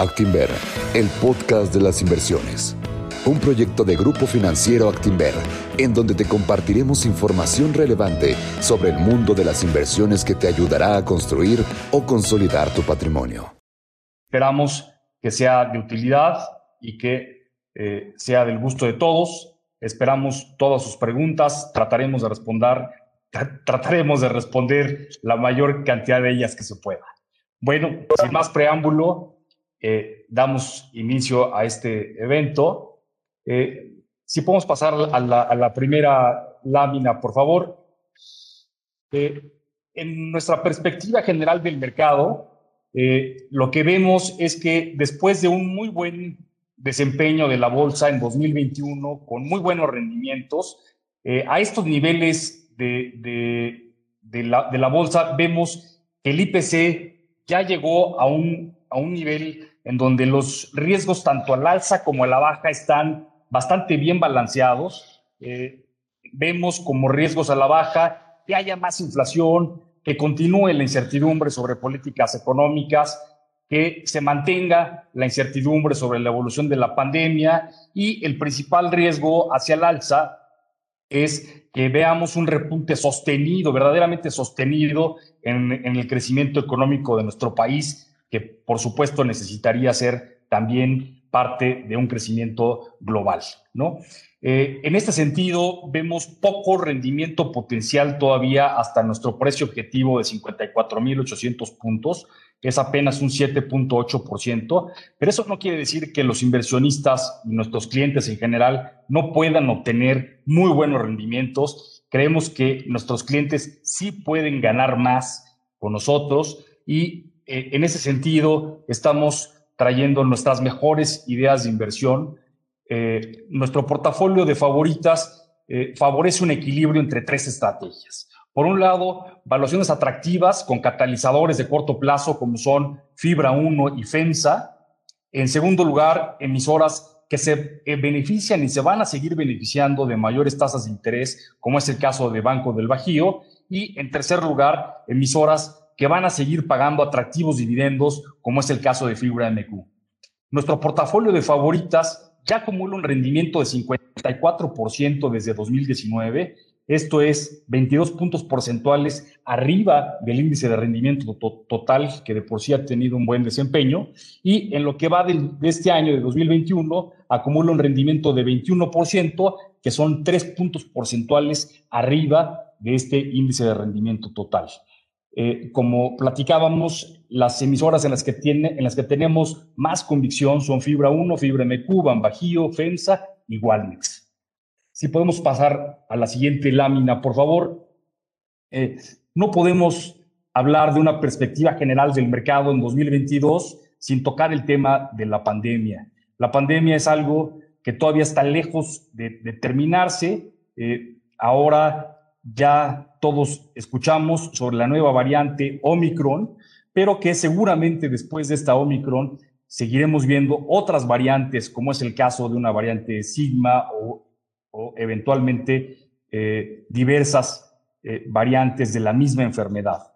Actinver, el podcast de las inversiones. Un proyecto de Grupo Financiero Actinver, en donde te compartiremos información relevante sobre el mundo de las inversiones que te ayudará a construir o consolidar tu patrimonio. Esperamos que sea de utilidad y que eh, sea del gusto de todos. Esperamos todas sus preguntas, trataremos de responder, trataremos de responder la mayor cantidad de ellas que se pueda. Bueno, sin más preámbulo, eh, damos inicio a este evento. Eh, si podemos pasar a la, primera lámina, por favor. Eh, en nuestra perspectiva general del mercado, lo que vemos es que después de un muy buen desempeño de la bolsa en 2021, con muy buenos rendimientos, a estos niveles de, la, de la bolsa vemos que el IPC ya llegó a un, a un nivel en donde los riesgos tanto al alza como a la baja están bastante bien balanceados. Eh, vemos como riesgos a la baja que haya más inflación, que continúe la incertidumbre sobre políticas económicas, que se mantenga la incertidumbre sobre la evolución de la pandemia y el principal riesgo hacia el alza es que veamos un repunte sostenido, verdaderamente sostenido en, en el crecimiento económico de nuestro país que por supuesto necesitaría ser también parte de un crecimiento global, ¿no? Eh, en este sentido, vemos poco rendimiento potencial todavía hasta nuestro precio objetivo de 54.800 puntos, es apenas un 7.8%, pero eso no quiere decir que los inversionistas y nuestros clientes en general no puedan obtener muy buenos rendimientos. Creemos que nuestros clientes sí pueden ganar más con nosotros y en ese sentido, estamos trayendo nuestras mejores ideas de inversión. Eh, nuestro portafolio de favoritas eh, favorece un equilibrio entre tres estrategias. Por un lado, valuaciones atractivas con catalizadores de corto plazo como son Fibra 1 y FEMSA. En segundo lugar, emisoras que se benefician y se van a seguir beneficiando de mayores tasas de interés, como es el caso de Banco del Bajío. Y en tercer lugar, emisoras que van a seguir pagando atractivos dividendos, como es el caso de Fibra MQ. Nuestro portafolio de favoritas ya acumula un rendimiento de 54% desde 2019. Esto es 22 puntos porcentuales arriba del índice de rendimiento total, que de por sí ha tenido un buen desempeño. Y en lo que va de, este año, de 2021, acumula un rendimiento de 21%, que son 3 puntos porcentuales arriba de este índice de rendimiento total. Eh, como platicábamos, las emisoras en las, que tiene, en las que tenemos más convicción son Fibra 1, Fibra MQ, Bajío, FEMSA y Walmex. Si podemos pasar a la siguiente lámina, por favor. Eh, no podemos hablar de una perspectiva general del mercado en 2022 sin tocar el tema de la pandemia. La pandemia es algo que todavía está lejos de, terminarse. Eh, ahora ya todos escuchamos sobre la nueva variante Omicron, pero que seguramente después de esta Omicron seguiremos viendo otras variantes, como es el caso de una variante Sigma o, eventualmente eh, diversas eh, variantes de la misma enfermedad.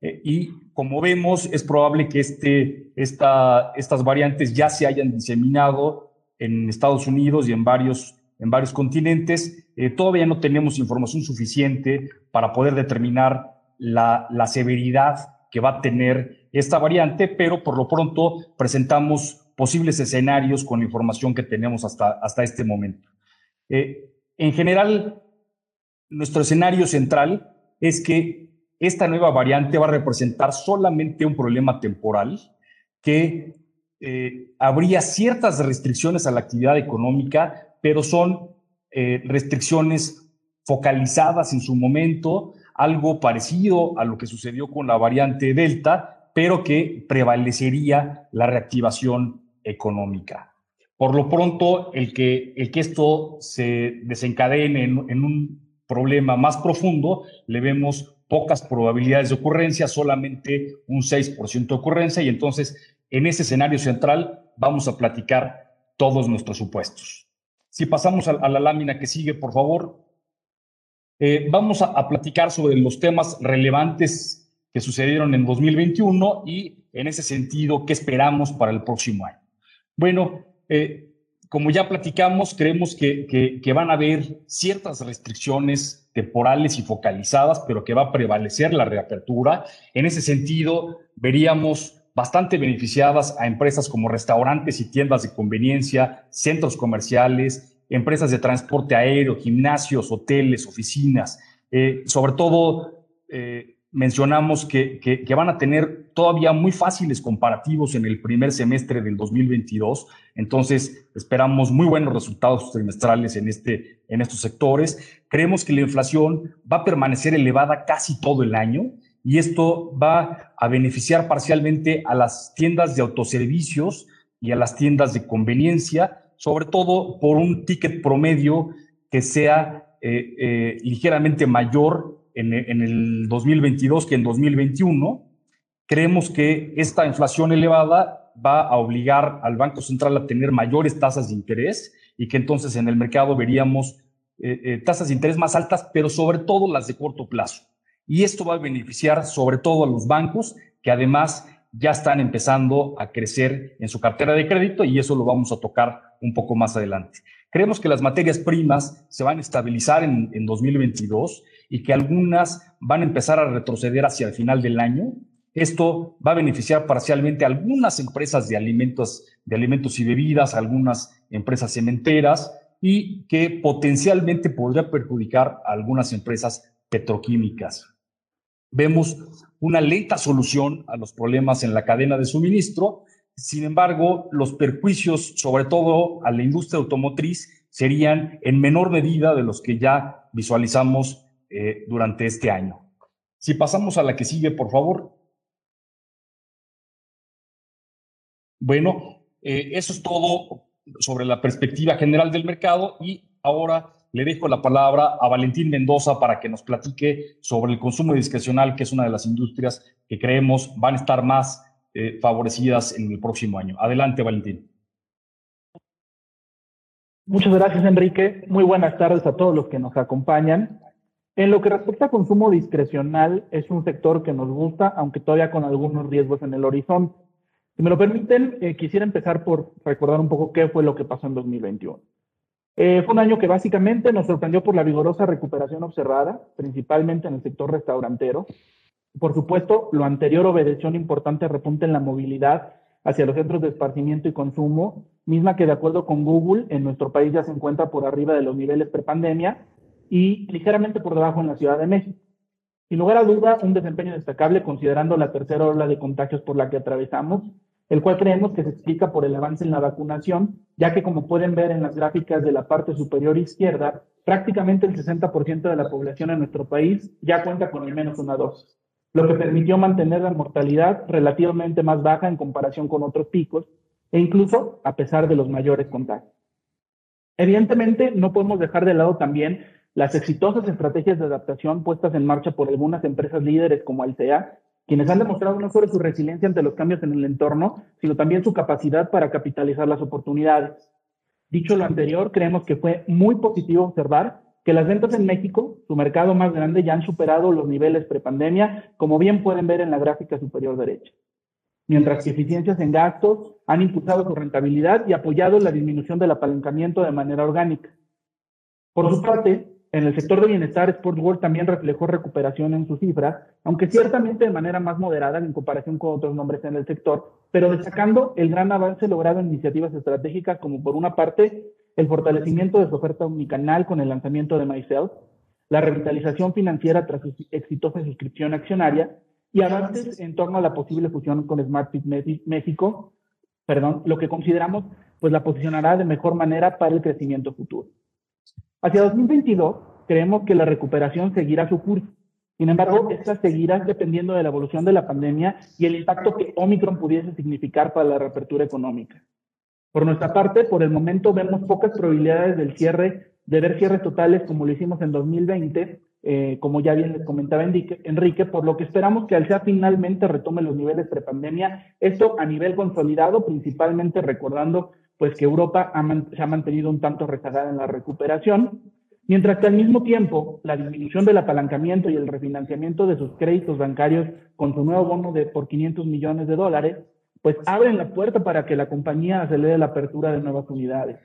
Eh, y como vemos, es probable que este, esta, estas variantes ya se hayan diseminado en Estados Unidos y en varios en varios continentes. Eh, todavía no tenemos información suficiente para poder determinar la, la, severidad que va a tener esta variante, pero por lo pronto presentamos posibles escenarios con la información que tenemos hasta, hasta este momento. Eh, en general, nuestro escenario central es que esta nueva variante va a representar solamente un problema temporal que eh, habría ciertas restricciones a la actividad económica, pero son eh, restricciones focalizadas en su momento, algo parecido a lo que sucedió con la variante Delta, pero que prevalecería la reactivación económica. Por lo pronto, el que, el que esto se desencadene en, en un problema más profundo, le vemos pocas probabilidades de ocurrencia, solamente un 6% de ocurrencia, y entonces en ese escenario central vamos a platicar todos nuestros supuestos. Si pasamos a, la lámina que sigue, por favor, eh, vamos a, platicar sobre los temas relevantes que sucedieron en 2021 y en ese sentido, ¿qué esperamos para el próximo año? Bueno, eh, como ya platicamos, creemos que, que, van a haber ciertas restricciones temporales y focalizadas, pero que va a prevalecer la reapertura. En ese sentido, veríamos bastante beneficiadas a empresas como restaurantes y tiendas de conveniencia, centros comerciales, empresas de transporte aéreo, gimnasios, hoteles, oficinas, eh, sobre todo eh, mencionamos que, que, van a tener todavía muy fáciles comparativos en el primer semestre del 2022. Entonces, esperamos muy buenos resultados trimestrales en, este, en estos sectores. Creemos que la inflación va a permanecer elevada casi todo el año y esto va a beneficiar parcialmente a las tiendas de autoservicios y a las tiendas de conveniencia, sobre todo por un ticket promedio que sea eh, eh, ligeramente mayor en, el 2022 que en 2021. Creemos que esta inflación elevada va a obligar al Banco Central a tener mayores tasas de interés y que entonces en el mercado veríamos eh, tasas de interés más altas, pero sobre todo las de corto plazo. Y esto va a beneficiar sobre todo a los bancos que además ya están empezando a crecer en su cartera de crédito y eso lo vamos a tocar un poco más adelante. Creemos que las materias primas se van a estabilizar en, en 2022 y que algunas van a empezar a retroceder hacia el final del año. Esto va a beneficiar parcialmente a algunas empresas de alimentos, de alimentos y bebidas, algunas empresas cementeras y que potencialmente podría perjudicar a algunas empresas petroquímicas. Vemos una lenta solución a los problemas en la cadena de suministro. Sin embargo, los perjuicios, sobre todo a la industria automotriz, serían en menor medida de los que ya visualizamos eh, durante este año. Si pasamos a la que sigue, por favor. Bueno, eh, eso es todo sobre la perspectiva general del mercado y ahora le dejo la palabra a Valentín Mendoza para que nos platique sobre el consumo discrecional, que es una de las industrias que creemos van a estar más eh, favorecidas en el próximo año. Adelante, Valentín. Muchas gracias, Enrique. Muy buenas tardes a todos los que nos acompañan. En lo que respecta a consumo discrecional, es un sector que nos gusta, aunque todavía con algunos riesgos en el horizonte. Si me lo permiten, eh, quisiera empezar por recordar un poco qué fue lo que pasó en 2021. Eh, fue un año que básicamente nos sorprendió por la vigorosa recuperación observada, principalmente en el sector restaurantero. Por supuesto, lo anterior obedeció un importante repunte en la movilidad hacia los centros de esparcimiento y consumo, misma que de acuerdo con Google, en nuestro país ya se encuentra por arriba de los niveles prepandemia y ligeramente por debajo en la Ciudad de México. Sin lugar a duda, un desempeño destacable considerando la tercera ola de contagios por la que atravesamos, el cual creemos que se explica por el avance en la vacunación, ya que como pueden ver en las gráficas de la parte superior izquierda, prácticamente el 60% de la población en nuestro país ya cuenta con al menos una dosis, lo que permitió mantener la mortalidad relativamente más baja en comparación con otros picos e incluso a pesar de los mayores contagios. Evidentemente, no podemos dejar de lado también las exitosas estrategias de adaptación puestas en marcha por algunas empresas líderes como Alsea, quienes han demostrado no solo su resiliencia ante los cambios en el entorno, sino también su capacidad para capitalizar las oportunidades. Dicho lo anterior, creemos que fue muy positivo observar que las ventas en México, su mercado más grande, ya han superado los niveles prepandemia, como bien pueden ver en la gráfica superior derecha. Mientras que eficiencias en gastos han impulsado su rentabilidad y apoyado la disminución del apalancamiento de manera orgánica. Por su parte, en el sector de bienestar, Sports World también reflejó recuperación en su cifra, aunque ciertamente de manera más moderada en comparación con otros nombres en el sector, pero destacando el gran avance logrado en iniciativas estratégicas como por una parte el fortalecimiento de su oferta omnicanal con el lanzamiento de MySelf, la revitalización financiera tras su exitosa suscripción accionaria y avances en torno a la posible fusión con SmartFit México, perdón, lo que consideramos pues la posicionará de mejor manera para el crecimiento futuro. Hacia 2022, creemos que la recuperación seguirá su curso. Sin embargo, esta seguirá dependiendo de la evolución de la pandemia y el impacto que Omicron pudiese significar para la reapertura económica. Por nuestra parte, por el momento vemos pocas probabilidades del cierre, de ver cierres totales como lo hicimos en 2020, eh, como ya bien les comentaba Enrique, por lo que esperamos que al sea finalmente retome los niveles prepandemia, esto a nivel consolidado, principalmente recordando pues que Europa se ha mantenido un tanto rezagada en la recuperación, Mientras que al mismo tiempo, la disminución del apalancamiento y el refinanciamiento de sus créditos bancarios con su nuevo bono de por 500 millones de dólares, pues abren la puerta para que la compañía acelere la apertura de nuevas unidades.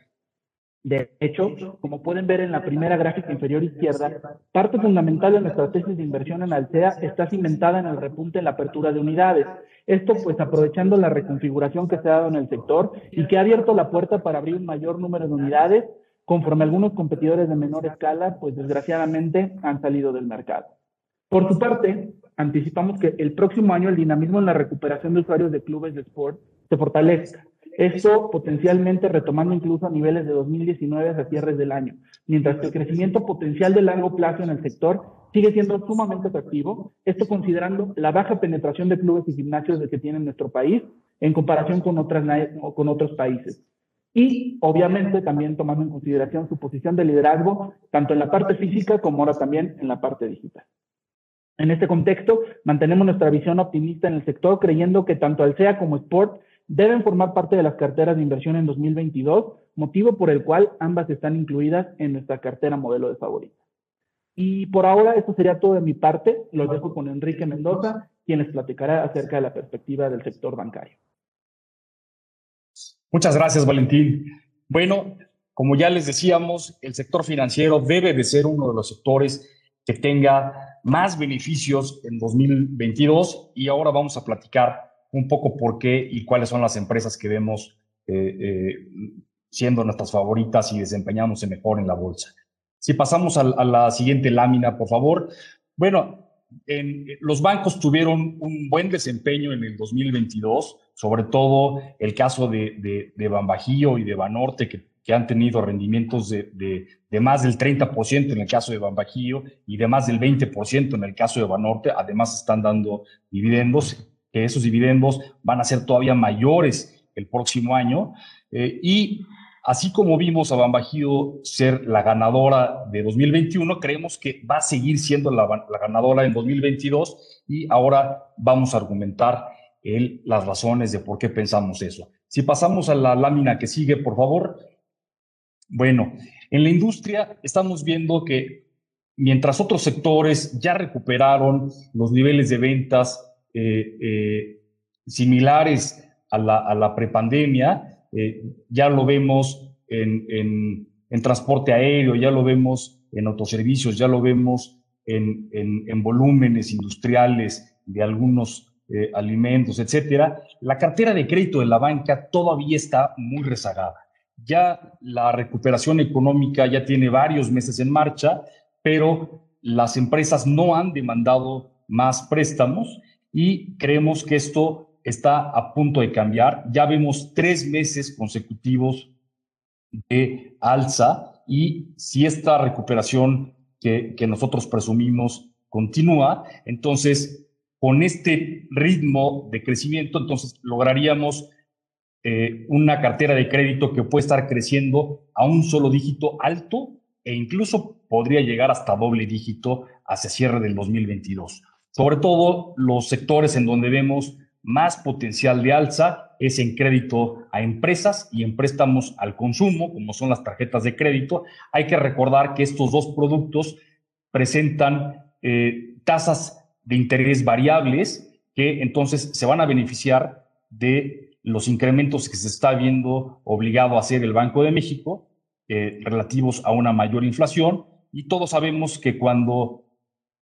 De hecho, como pueden ver en la primera gráfica inferior izquierda, parte fundamental de nuestra tesis de inversión en Alsea está cimentada en el repunte en la apertura de unidades. Esto pues aprovechando la reconfiguración que se ha dado en el sector y que ha abierto la puerta para abrir un mayor número de unidades, conforme algunos competidores de menor escala pues desgraciadamente han salido del mercado. Por su parte, anticipamos que el próximo año el dinamismo en la recuperación de usuarios de clubes de sport se fortalezca esto potencialmente retomando incluso a niveles de 2019 a cierres del año, mientras que el crecimiento potencial de largo plazo en el sector sigue siendo sumamente atractivo, esto considerando la baja penetración de clubes y gimnasios que tiene nuestro país en comparación con, con otros países. Y obviamente también tomando en consideración su posición de liderazgo, tanto en la parte física como ahora también en la parte digital. En este contexto, mantenemos nuestra visión optimista en el sector, creyendo que tanto Alsea como Sport deben formar parte de las carteras de inversión en 2022, motivo por el cual ambas están incluidas en nuestra cartera modelo de favorita. Y por ahora esto sería todo de mi parte. Los dejo con Enrique Mendoza, quien les platicará acerca de la perspectiva del sector bancario. Muchas gracias, Valentín. Bueno, como ya les decíamos, el sector financiero debe de ser uno de los sectores que tenga más beneficios en 2022 y ahora vamos a platicar un poco por qué y cuáles son las empresas que vemos eh, eh, siendo nuestras favoritas y desempeñándose mejor en la bolsa. Si pasamos a, la siguiente lámina, por favor. Bueno, en, los bancos tuvieron un buen desempeño en el 2022, sobre todo el caso de, de, y de Banorte, que, que han tenido rendimientos de, de, más del 30% en el caso de Bambajío y de más del 20% en el caso de Banorte. Además, están dando dividendos que esos dividendos van a ser todavía mayores el próximo año. Eh, y así como vimos a Bambajío ser la ganadora de 2021, creemos que va a seguir siendo la, ganadora en 2022 y ahora vamos a argumentar las razones de por qué pensamos eso. Si pasamos a la lámina que sigue, por favor. Bueno, en la industria estamos viendo que mientras otros sectores ya recuperaron los niveles de ventas eh, eh, similares a la, prepandemia. Eh, ya lo vemos en, transporte aéreo, ya lo vemos en autoservicios, ya lo vemos en, en volúmenes industriales de algunos alimentos, etcétera. La cartera de crédito de la banca todavía está muy rezagada. Ya la recuperación económica ya tiene varios meses en marcha, pero las empresas no han demandado más préstamos y creemos que esto está a punto de cambiar. Ya vemos tres meses consecutivos de alza y si esta recuperación que, nosotros presumimos continúa, entonces con este ritmo de crecimiento, entonces lograríamos eh, una cartera de crédito que puede estar creciendo a un solo dígito alto e incluso podría llegar hasta doble dígito hacia cierre del 2022. Sobre todo los sectores en donde vemos más potencial de alza es en crédito a empresas y en préstamos al consumo, como son las tarjetas de crédito. Hay que recordar que estos dos productos presentan eh, tasas de interés variables que entonces se van a beneficiar de los incrementos que se está viendo obligado a hacer el Banco de México eh, relativos a una mayor inflación. Y todos sabemos que cuando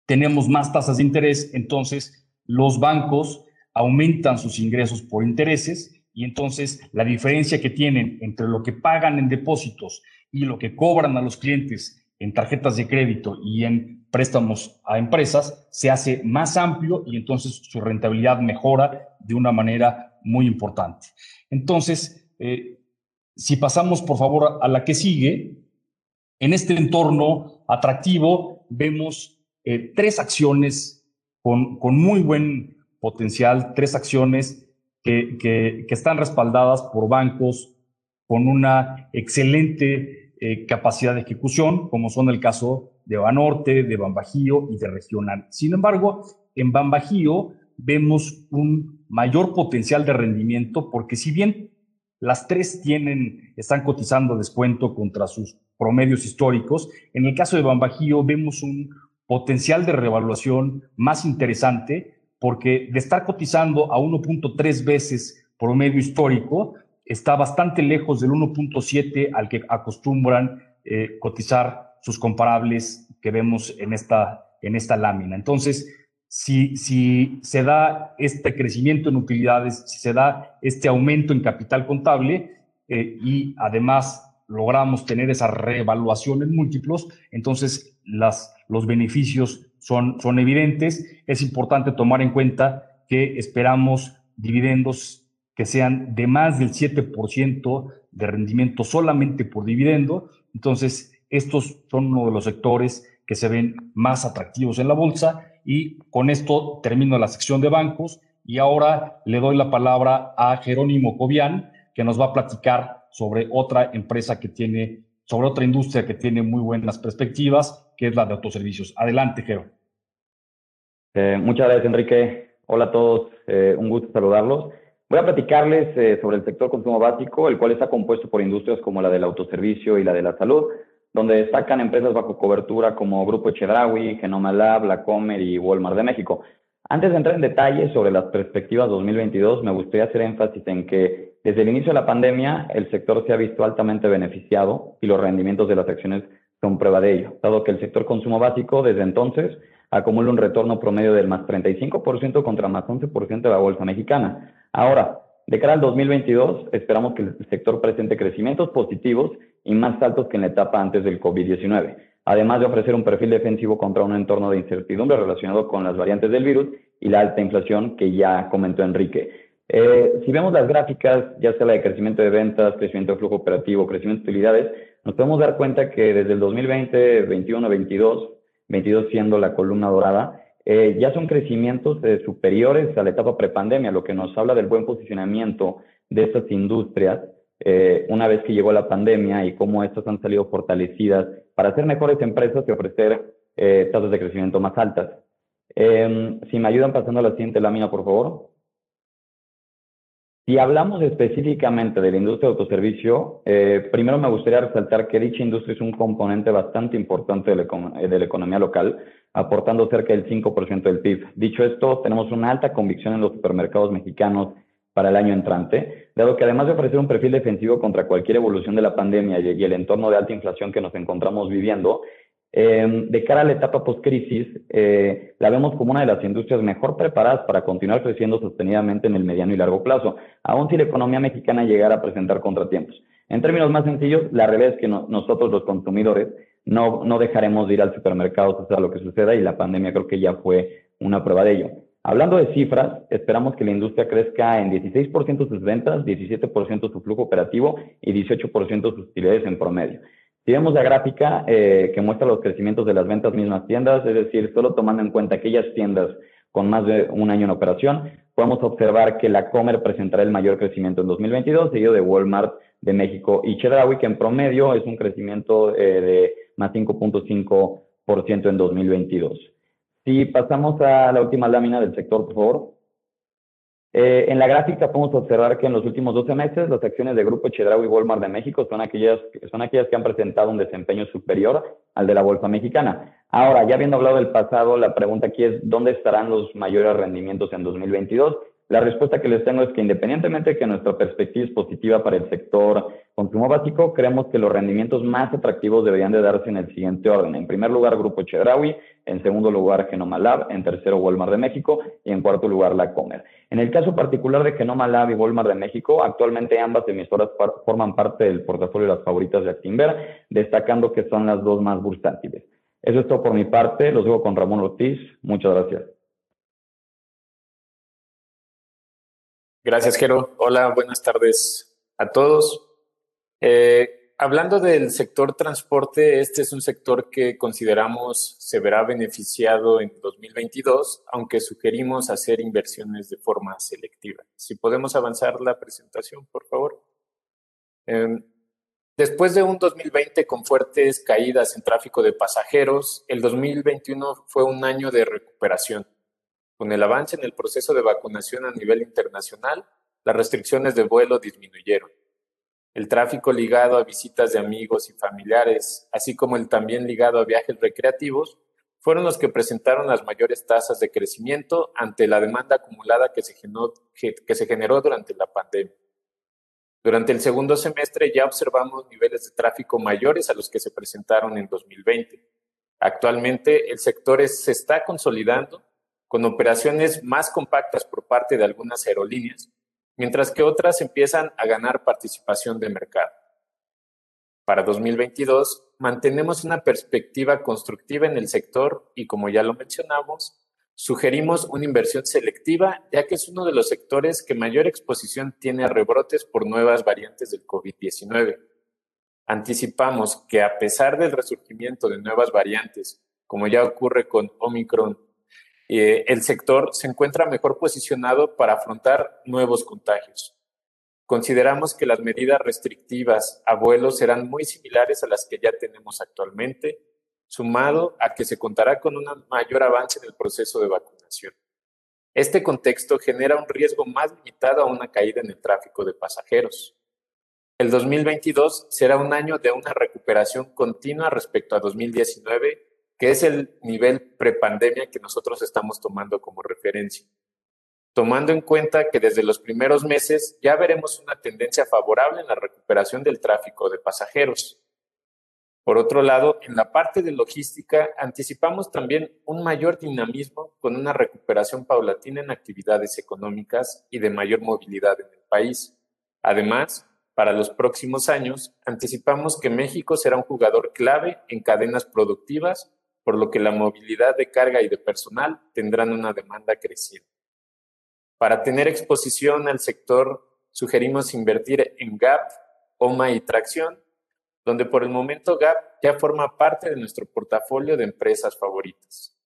tenemos más tasas de interés, entonces los bancos aumentan sus ingresos por intereses y entonces la diferencia que tienen entre lo que pagan en depósitos y lo que cobran a los clientes en tarjetas de crédito y en préstamos a empresas se hace más amplio y entonces su rentabilidad mejora de una manera muy importante. Entonces, eh, si pasamos por favor a la que sigue, en este entorno atractivo vemos eh, tres acciones con, con, muy buen potencial, tres acciones que, que, están respaldadas por bancos con una excelente eh, capacidad de ejecución, como son el caso de Banorte, de Bambajío y de Regional. Sin embargo, en Bambajío vemos un mayor potencial de rendimiento porque si bien Las tres tienen, están cotizando descuento contra sus promedios históricos. En el caso de Bambajío vemos un potencial de revaluación más interesante porque de estar cotizando a 1.3 veces promedio histórico, está bastante lejos del 1.7 al que acostumbran eh, cotizar sus comparables que vemos en esta, en esta lámina. Entonces, si, si se da este crecimiento en utilidades, si se da este aumento en capital contable eh, y además logramos tener esa reevaluación en múltiplos, entonces las, los beneficios son, son evidentes. Es importante tomar en cuenta que esperamos dividendos que sean de más del 7% de rendimiento solamente por dividendo. Entonces, estos son uno de los sectores que se ven más atractivos en la bolsa. Y con esto termino la sección de bancos y ahora le doy la palabra a Jerónimo Cobian, que nos va a platicar sobre otra empresa que tiene, sobre otra industria que tiene muy buenas perspectivas, que es la de autoservicios. Adelante, Jero. Eh, muchas gracias, Enrique. Hola a todos, eh, un gusto saludarlos. Voy a platicarles eh, sobre el sector consumo básico, el cual está compuesto por industrias como la del autoservicio y la de la salud, donde destacan empresas bajo cobertura como Grupo Echedraui, Genoma Lab, La Comer y Walmart de México. Antes de entrar en detalles sobre las perspectivas 2022, me gustaría hacer énfasis en que desde el inicio de la pandemia el sector se ha visto altamente beneficiado y los rendimientos de las acciones son prueba de ello, dado que el sector consumo básico desde entonces acumula un retorno promedio del más 35% contra más 11% de la bolsa mexicana. Ahora, de cara al 2022, esperamos que el sector presente crecimientos positivos y más altos que en la etapa antes del COVID-19, además de ofrecer un perfil defensivo contra un entorno de incertidumbre relacionado con las variantes del virus y la alta inflación que ya comentó Enrique. Eh, si vemos las gráficas, ya sea la de crecimiento de ventas, crecimiento de flujo operativo, crecimiento de utilidades, nos podemos dar cuenta que desde el 2020, 21, 22, 22 siendo la columna dorada, eh, ya son crecimientos eh, superiores a la etapa prepandemia, lo que nos habla del buen posicionamiento de estas industrias eh, una vez que llegó la pandemia y cómo estas han salido fortalecidas para ser mejores empresas y ofrecer tasas de crecimiento más altas. Em, si me ayudan pasando a la siguiente lámina, por favor. Si hablamos específicamente de la industria de autoservicio, primero me gustaría resaltar que dicha industria es un componente bastante importante de la economía local, aportando cerca del 5% del PIB. Dicho esto, tenemos una alta convicción en los supermercados mexicanos para el año entrante, dado que además de ofrecer un perfil defensivo contra cualquier evolución de la pandemia y el entorno de alta inflación que nos encontramos viviendo, eh, de cara a la etapa post-crisis, eh, la vemos como una de las industrias mejor preparadas para continuar creciendo sostenidamente en el mediano y largo plazo, aun si la economía mexicana llegara a presentar contratiempos. En términos más sencillos, la realidad es que nosotros los consumidores no, no dejaremos de ir al supermercado, sea lo que suceda, y la pandemia creo que ya fue una prueba de ello. Hablando de cifras, esperamos que la industria crezca en 16% sus ventas, 17% su flujo operativo y 18% sus utilidades en promedio. Si vemos la gráfica eh, que muestra los crecimientos de las ventas mismas tiendas, es decir, solo tomando en cuenta aquellas tiendas con más de un año en operación, podemos observar que la Comer presentará el mayor crecimiento en 2022, seguido de Walmart de México y Chedraui, que en promedio es un crecimiento eh, de más 5.5% en 2022. Si pasamos a la última lámina del sector, por favor. Eh, en la gráfica podemos observar que en los últimos 12 meses las acciones de Grupo Chedraui y Walmart de México son aquellas, son aquellas que han presentado un desempeño superior al de la bolsa mexicana. Ahora, ya habiendo hablado del pasado, la pregunta aquí es, ¿dónde estarán los mayores rendimientos en 2022? La respuesta que les tengo es que independientemente de que nuestra perspectiva es positiva para el sector consumo básico, creemos que los rendimientos más atractivos deberían de darse en el siguiente orden. En primer lugar, Grupo Chedraui, en segundo lugar, Genoma Lab, en tercero, Walmart de México y en cuarto lugar, La Comer. En el caso particular de Genoma Lab y Walmart de México, actualmente ambas emisoras forman parte del portafolio de las favoritas de Actinver, destacando que son las dos más bursátiles. Eso es todo por mi parte. Los dejo con Ramón Ortiz. Muchas gracias. Gracias, Jero. Hola, buenas tardes a todos. Eh, hablando del sector transporte, este es un sector que consideramos se verá beneficiado en 2022, aunque sugerimos hacer inversiones de forma selectiva. Si podemos avanzar la presentación, por favor. Em, después de un 2020 con fuertes caídas en tráfico de pasajeros, el 2021 fue un año de recuperación con el avance en el proceso de vacunación a nivel internacional, las restricciones de vuelo disminuyeron. el tráfico ligado a visitas de amigos y familiares, así como el también ligado a viajes recreativos, fueron los que presentaron las mayores tasas de crecimiento ante la demanda acumulada que se generó, durante la pandemia. Durante el segundo semestre ya observamos niveles de tráfico mayores a los que se presentaron en 2020. Actualmente el sector se está consolidando con operaciones más compactas por parte de algunas aerolíneas, mientras que otras empiezan a ganar participación de mercado. Para 2022, mantenemos una perspectiva constructiva en el sector y, como ya lo mencionamos, sugerimos una inversión selectiva, ya que es uno de los sectores que mayor exposición tiene a rebrotes por nuevas variantes del COVID-19. Anticipamos que a pesar del resurgimiento de nuevas variantes, como ya ocurre con Omicron eh, el sector se encuentra mejor posicionado para afrontar nuevos contagios. Consideramos que las medidas restrictivas a vuelos serán muy similares a las que ya tenemos actualmente, sumado a que se contará con un mayor avance en el proceso de vacunación. Este contexto genera un riesgo más limitado a una caída en el tráfico de pasajeros. El 2022 será un año de una recuperación continua respecto a 2019 que es el nivel prepandemia que nosotros estamos tomando como referencia. Tomando en cuenta que desde los primeros meses ya veremos una tendencia favorable en la recuperación del tráfico de pasajeros. Por otro lado, en la parte de logística, anticipamos también un mayor dinamismo con una recuperación paulatina en actividades económicas y de mayor movilidad en el país. Además, para los próximos años, anticipamos que México será un jugador clave en cadenas productivas por lo que la movilidad de carga y de personal tendrán una demanda creciente. Para tener exposición al sector, sugerimos invertir en GAP, OMA y Tracción, donde por el momento GAP ya forma parte de nuestro portafolio de empresas favoritas.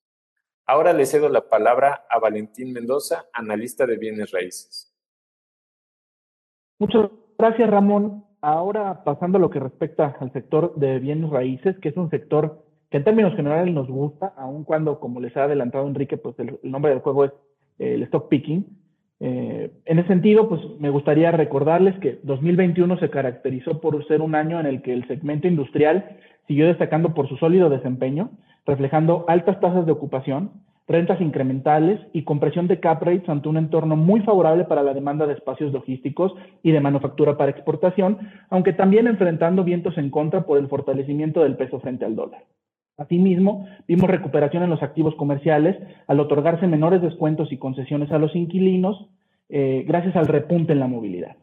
Ahora le cedo la palabra a Valentín Mendoza, analista de bienes raíces. Muchas gracias, Ramón. Ahora pasando a lo que respecta al sector de bienes raíces, que es un sector que en términos generales nos gusta, aun cuando, como les ha adelantado Enrique, pues el, nombre del juego es eh, el stock picking. Eh, en ese sentido, pues me gustaría recordarles que 2021 se caracterizó por ser un año en el que el segmento industrial siguió destacando por su sólido desempeño, reflejando altas tasas de ocupación, rentas incrementales y compresión de cap rates ante un entorno muy favorable para la demanda de espacios logísticos y de manufactura para exportación, aunque también enfrentando vientos en contra por el fortalecimiento del peso frente al dólar. Asimismo, vimos recuperación en los activos comerciales al otorgarse menores descuentos y concesiones a los inquilinos eh, gracias al repunte en la movilidad.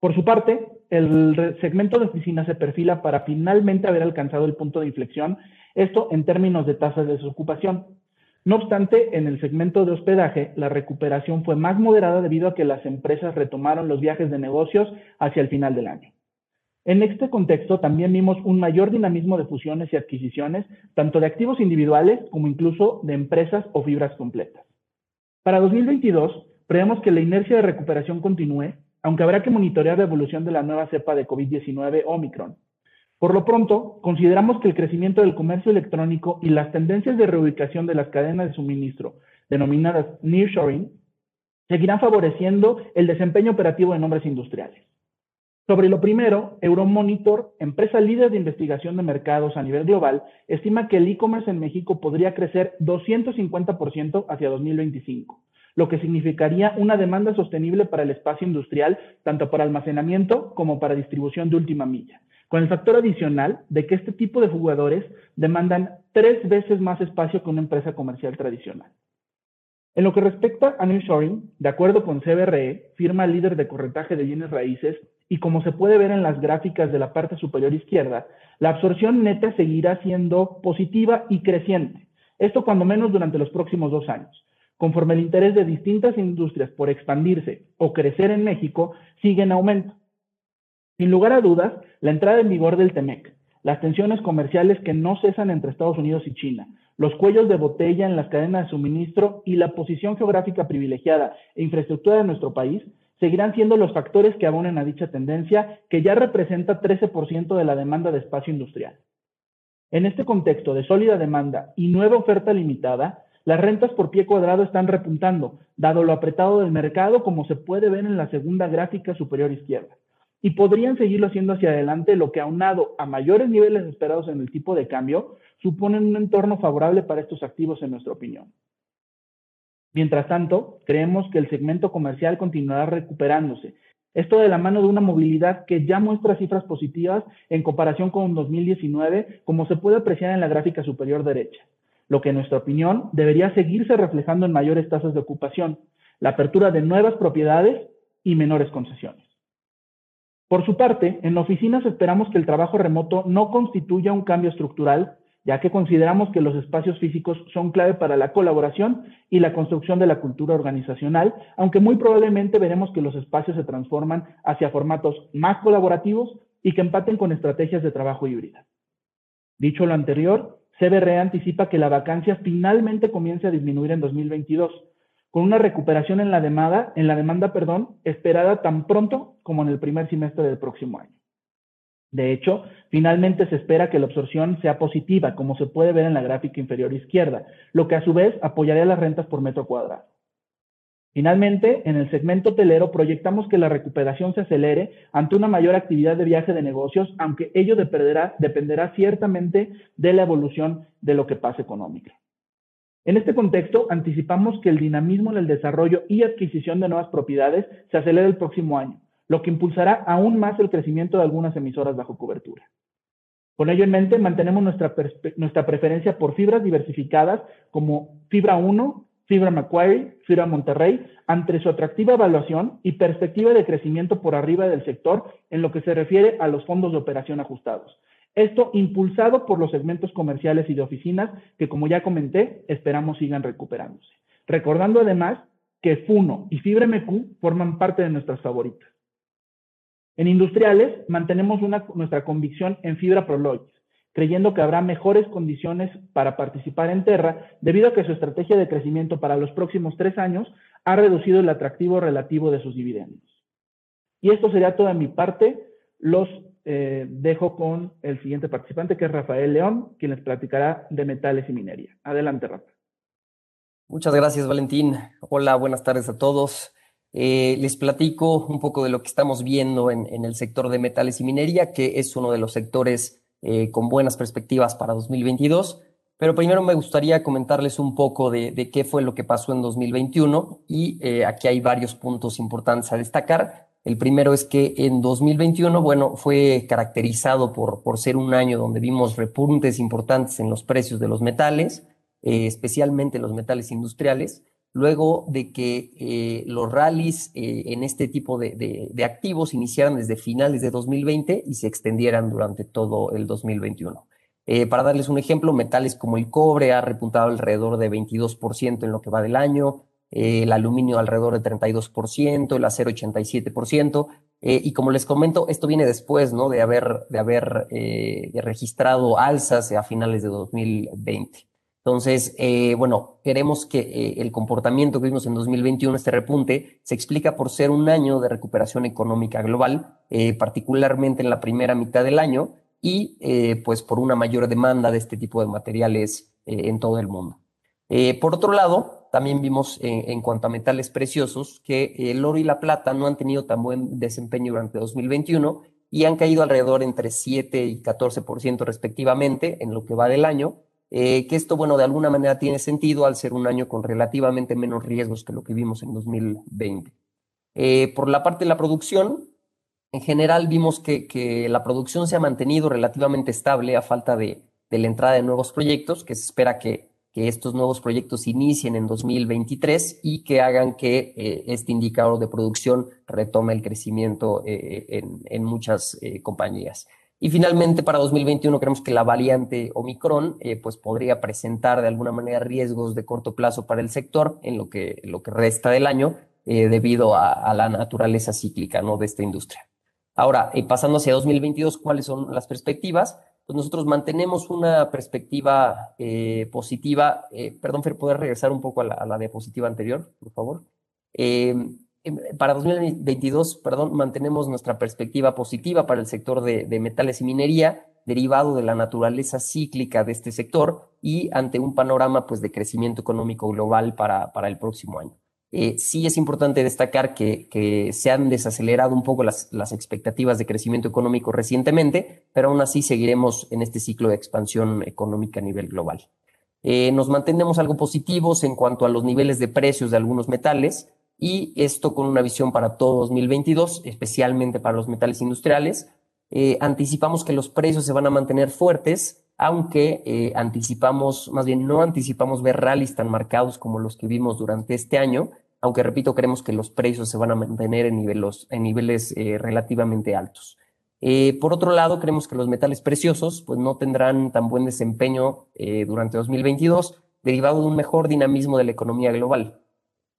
Por su parte, el segmento de oficinas se perfila para finalmente haber alcanzado el punto de inflexión, esto en términos de tasas de desocupación. No obstante, en el segmento de hospedaje, la recuperación fue más moderada debido a que las empresas retomaron los viajes de negocios hacia el final del año. En este contexto también vimos un mayor dinamismo de fusiones y adquisiciones, tanto de activos individuales como incluso de empresas o fibras completas. Para 2022, creemos que la inercia de recuperación continúe, aunque habrá que monitorear la evolución de la nueva cepa de COVID-19 Omicron. Por lo pronto, consideramos que el crecimiento del comercio electrónico y las tendencias de reubicación de las cadenas de suministro, denominadas nearshoring, seguirán favoreciendo el desempeño operativo de nombres industriales. Sobre lo primero, Euromonitor, empresa líder de investigación de mercados a nivel global, estima que el e-commerce en México podría crecer 250% hacia 2025, lo que significaría una demanda sostenible para el espacio industrial, tanto para almacenamiento como para distribución de última milla, con el factor adicional de que este tipo de jugadores demandan tres veces más espacio que una empresa comercial tradicional. En lo que respecta a nearshoring, de acuerdo con CBRE, firma líder de corretaje de bienes raíces, y como se puede ver en las gráficas de la parte superior izquierda, la absorción neta seguirá siendo positiva y creciente. Esto cuando menos durante los próximos dos años. Conforme el interés de distintas industrias por expandirse o crecer en México sigue en aumento. Sin lugar a dudas, la entrada en vigor del TEMEC, las tensiones comerciales que no cesan entre Estados Unidos y China, los cuellos de botella en las cadenas de suministro y la posición geográfica privilegiada e infraestructura de nuestro país seguirán siendo los factores que abonen a dicha tendencia, que ya representa 13% de la demanda de espacio industrial. En este contexto de sólida demanda y nueva oferta limitada, las rentas por pie cuadrado están repuntando, dado lo apretado del mercado, como se puede ver en la segunda gráfica superior izquierda. y podrían seguirlo haciendo hacia adelante, lo que aunado a mayores niveles esperados en el tipo de cambio, supone un entorno favorable para estos activos en nuestra opinión. Mientras tanto, creemos que el segmento comercial continuará recuperándose. Esto de la mano de una movilidad que ya muestra cifras positivas en comparación con 2019, como se puede apreciar en la gráfica superior derecha, lo que en nuestra opinión debería seguirse reflejando en mayores tasas de ocupación, la apertura de nuevas propiedades y menores concesiones. Por su parte, en oficinas esperamos que el trabajo remoto no constituya un cambio estructural, ya que consideramos que los espacios físicos son clave para la colaboración y la construcción de la cultura organizacional, aunque muy probablemente veremos que los espacios se transforman hacia formatos más colaborativos y que empaten con estrategias de trabajo híbrida. Dicho lo anterior, CBRE anticipa que la vacancia finalmente comience a disminuir en 2022, con una recuperación en la demanda, en la demanda perdón, esperada tan pronto como en el primer semestre del próximo año. De hecho, finalmente se espera que la absorción sea positiva, como se puede ver en la gráfica inferior izquierda, lo que a su vez apoyaría las rentas por metro cuadrado. Finalmente, en el segmento hotelero proyectamos que la recuperación se acelere ante una mayor actividad de viaje de negocios, aunque ello dependerá, dependerá ciertamente de la evolución de lo que pase económica. En este contexto, anticipamos que el dinamismo en el desarrollo y adquisición de nuevas propiedades se acelere el próximo año, lo que impulsará aún más el crecimiento de algunas emisoras bajo cobertura. Con ello en mente, mantenemos nuestra, nuestra preferencia por fibras diversificadas como Fibra 1, Fibra Macquarie, Fibra Monterrey, ante su atractiva evaluación y perspectiva de crecimiento por arriba del sector en lo que se refiere a los fondos de operación ajustados, esto impulsado por los segmentos comerciales y de oficinas que, como ya comenté, esperamos sigan recuperándose. Recordando además que FUNO y Fibra MQ forman parte de nuestras favoritas. En industriales, mantenemos nuestra convicción en Fibra Prologies, creyendo que habrá mejores condiciones para participar en Terra debido a que su estrategia de crecimiento para los próximos tres años ha reducido el atractivo relativo de sus dividendos. Y esto sería toda mi parte. Los eh, dejo con el siguiente participante, que es Rafael León, quien les platicará de metales y minería. Adelante, Rafa. Muchas gracias, Valentín. Hola, buenas tardes a todos. Eh, les platico un poco de lo que estamos viendo en, el sector de metales y minería, que es uno de los sectores eh, con buenas perspectivas para 2022. Pero primero me gustaría comentarles un poco de, qué fue lo que pasó en 2021 y aquí hay varios puntos importantes a destacar. El primero es que en 2021, bueno, fue caracterizado por, por ser un año donde vimos repuntes importantes en los precios de los metales, eh, especialmente los metales industriales, luego de que eh, los rallies eh, en este tipo de, de, activos iniciaran desde finales de 2020 y se extendieran durante todo el 2021. para darles un ejemplo, metales como el cobre ha repuntado alrededor de 22% en lo que va del año, el aluminio alrededor de 32%, el acero 87%. Eh, y como les comento, esto viene después ¿no? de haber, de haber eh, registrado alzas a finales de 2020. Entonces, eh, bueno, queremos que el comportamiento que vimos en 2021, este repunte, se explica por ser un año de recuperación económica global, particularmente en la primera mitad del año, y pues por una mayor demanda de este tipo de materiales en todo el mundo. por otro lado, también vimos en, cuanto a metales preciosos que el oro y la plata no han tenido tan buen desempeño durante 2021 y han caído alrededor entre 7 y 14% respectivamente en lo que va del año, eh, que esto, bueno, de alguna manera tiene sentido al ser un año con relativamente menos riesgos que lo que vimos en 2020. Eh, por la parte de la producción, en general vimos que, que, la producción se ha mantenido relativamente estable a falta de, de la entrada de nuevos proyectos, que se espera que que estos nuevos proyectos inicien en 2023 y que hagan que eh, este indicador de producción retome el crecimiento en, en, muchas compañías. Y finalmente, para 2021 creemos que la variante Omicron pues podría presentar de alguna manera riesgos de corto plazo para el sector en lo que, lo que resta del año debido a, a, la naturaleza cíclica ¿no? de esta industria. Ahora, pasando hacia 2022, ¿cuáles son las perspectivas? pues nosotros mantenemos una perspectiva eh, positiva. Eh, perdón, Fer, ¿poder regresar un poco a la, diapositiva anterior, por favor? Em, para 2022, perdón, mantenemos nuestra perspectiva positiva para el sector de, metales y minería, derivado de la naturaleza cíclica de este sector y ante un panorama pues, de crecimiento económico global para, para el próximo año. Eh, sí es importante destacar que, se han desacelerado un poco las, expectativas de crecimiento económico recientemente, pero aún así seguiremos en este ciclo de expansión económica a nivel global. Eh, nos mantenemos algo positivos en cuanto a los niveles de precios de algunos metales y esto con una visión para todo 2022, especialmente para los metales industriales. Eh, anticipamos que los precios se van a mantener fuertes, aunque anticipamos, más bien no anticipamos ver rallies tan marcados como los que vimos durante este año, aunque repito, creemos que los precios se van a mantener en, niveles eh, relativamente altos. Eh, por otro lado, creemos que los metales preciosos pues, no tendrán tan buen desempeño eh, durante 2022, derivado de un mejor dinamismo de la economía global,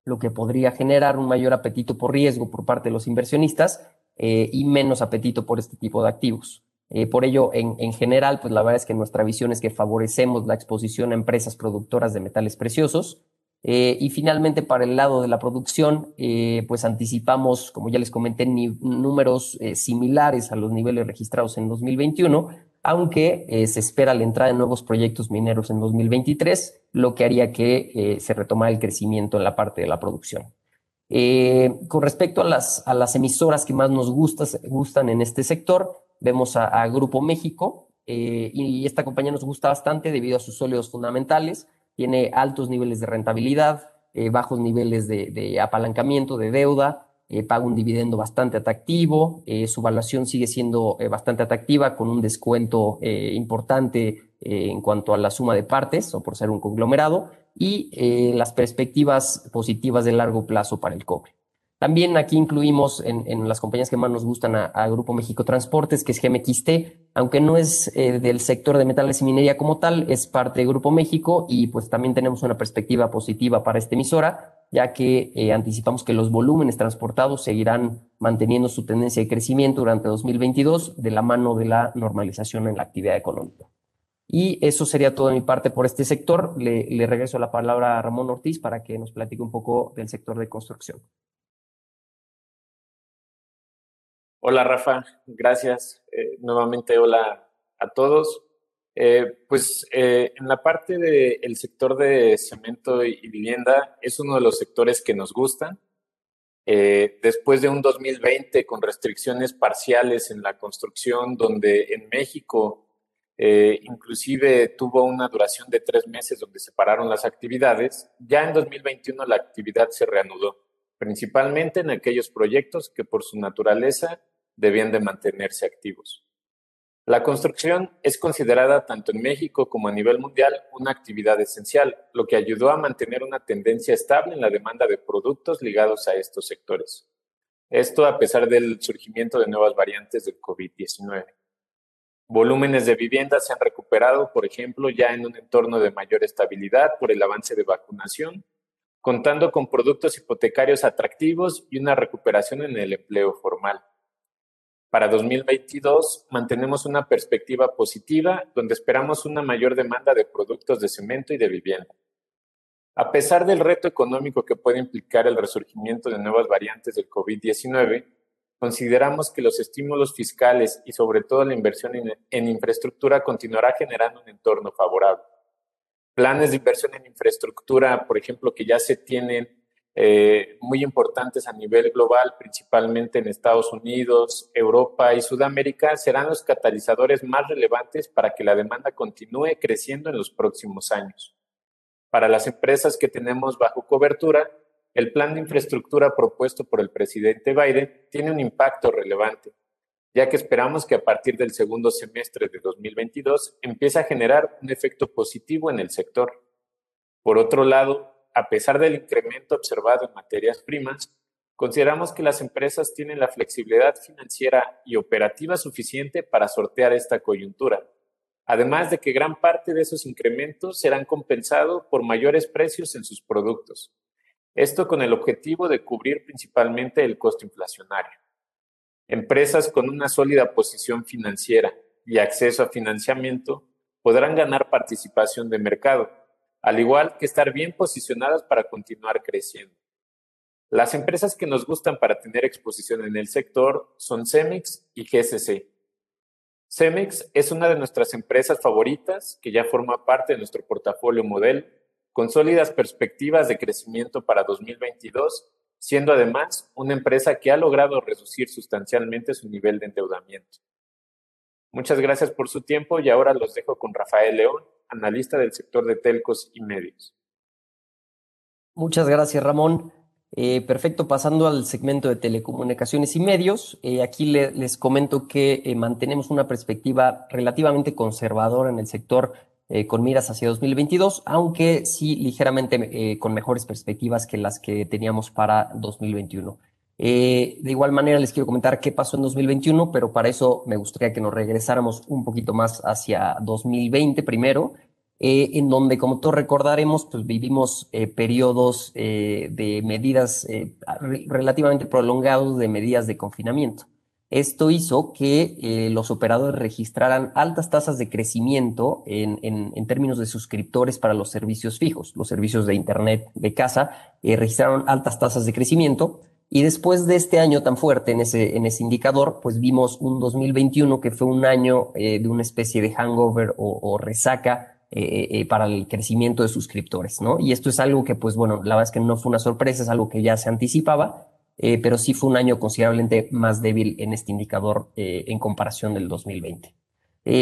lo que podría generar un mayor apetito por riesgo por parte de los inversionistas y menos apetito por este tipo de activos. por ello, en, en, general, pues la verdad es que nuestra visión es que favorecemos la exposición a empresas productoras de metales preciosos, eh, y finalmente, para el lado de la producción, eh, pues anticipamos, como ya les comenté, números eh, similares a los niveles registrados en 2021, aunque se espera la entrada de nuevos proyectos mineros en 2023, lo que haría que se retomara el crecimiento en la parte de la producción. con respecto a las, emisoras que más nos gustan en este sector, vemos a, Grupo México, y esta compañía nos gusta bastante debido a sus sólidos fundamentales, tiene altos niveles de rentabilidad, eh, bajos niveles de, apalancamiento, de deuda, eh, paga un dividendo bastante atractivo, eh, su valuación sigue siendo bastante atractiva con un descuento importante en cuanto a la suma de partes o por ser un conglomerado y las perspectivas positivas de largo plazo para el cobre. También aquí incluimos en, las compañías que más nos gustan a, Grupo México Transportes, que es GMXT, aunque no es eh, del sector de metales y minería como tal, es parte de Grupo México y pues también tenemos una perspectiva positiva para esta emisora, ya que eh, anticipamos que los volúmenes transportados seguirán manteniendo su tendencia de crecimiento durante 2022 de la mano de la normalización en la actividad económica. Y eso sería todo de mi parte por este sector. Le, regreso la palabra a Ramón Ortiz para que nos platique un poco del sector de construcción. Hola Rafa, gracias. Eh, nuevamente hola a todos. Eh, pues eh, en la parte del sector de cemento y, vivienda es uno de los sectores que nos gustan. después de un 2020 con restricciones parciales en la construcción, donde en México inclusive tuvo una duración de tres meses donde se pararon las actividades, ya en 2021 la actividad se reanudó, principalmente en aquellos proyectos que por su naturaleza debían de mantenerse activos. La construcción es considerada tanto en México como a nivel mundial una actividad esencial, lo que ayudó a mantener una tendencia estable en la demanda de productos ligados a estos sectores. Esto a pesar del surgimiento de nuevas variantes del COVID-19. Volúmenes de vivienda se han recuperado, por ejemplo, ya en un entorno de mayor estabilidad por el avance de vacunación, contando con productos hipotecarios atractivos y una recuperación en el empleo formal. Para 2022 mantenemos una perspectiva positiva donde esperamos una mayor demanda de productos de cemento y de vivienda. A pesar del reto económico que puede implicar el resurgimiento de nuevas variantes del COVID-19, consideramos que los estímulos fiscales y sobre todo la inversión en, infraestructura continuará generando un entorno favorable. Planes de inversión en infraestructura, por ejemplo, que ya se tienen eh, muy importantes a nivel global, principalmente en Estados Unidos, Europa y Sudamérica, serán los catalizadores más relevantes para que la demanda continúe creciendo en los próximos años. Para las empresas que tenemos bajo cobertura, el plan de infraestructura propuesto por el presidente Biden tiene un impacto relevante, ya que esperamos que a partir del segundo semestre de 2022 empiece a generar un efecto positivo en el sector. Por otro lado, a pesar del incremento observado en materias primas, consideramos que las empresas tienen la flexibilidad financiera y operativa suficiente para sortear esta coyuntura, además de que gran parte de esos incrementos serán compensados por mayores precios en sus productos. Esto con el objetivo de cubrir principalmente el costo inflacionario. Empresas con una sólida posición financiera y acceso a financiamiento podrán ganar participación de mercado al igual que estar bien posicionadas para continuar creciendo. Las empresas que nos gustan para tener exposición en el sector son Cemex y GSC. Cemex es una de nuestras empresas favoritas que ya forma parte de nuestro portafolio modelo, con sólidas perspectivas de crecimiento para 2022, siendo además una empresa que ha logrado reducir sustancialmente su nivel de endeudamiento. Muchas gracias por su tiempo y ahora los dejo con Rafael León, analista del sector de telcos y medios. Muchas gracias, Ramón. Eh, perfecto, pasando al segmento de telecomunicaciones y medios. Eh, aquí les comento que eh, mantenemos una perspectiva relativamente conservadora en el sector con miras hacia 2022, aunque sí ligeramente con mejores perspectivas que las que teníamos para 2021. De igual manera les quiero comentar qué pasó en 2021, pero para eso me gustaría que nos regresáramos un poquito más hacia 2020 primero eh, en donde, como todos recordaremos, pues vivimos eh, periodos eh, de medidas relativamente prolongados de medidas de confinamiento. Esto hizo que los operadores registraran altas tasas de crecimiento en, en, términos de suscriptores para los servicios fijos. Los servicios de Internet de casa registraron altas tasas de crecimiento. Y después de este año tan fuerte en ese, en ese indicador, pues vimos un 2021 que fue un año de una especie de hangover o, resaca eh, eh, para el crecimiento de suscriptores, ¿no? Y esto es algo que, pues bueno, la verdad es que no fue una sorpresa, es algo que ya se anticipaba, eh, pero sí fue un año considerablemente más débil en este indicador en comparación del 2020.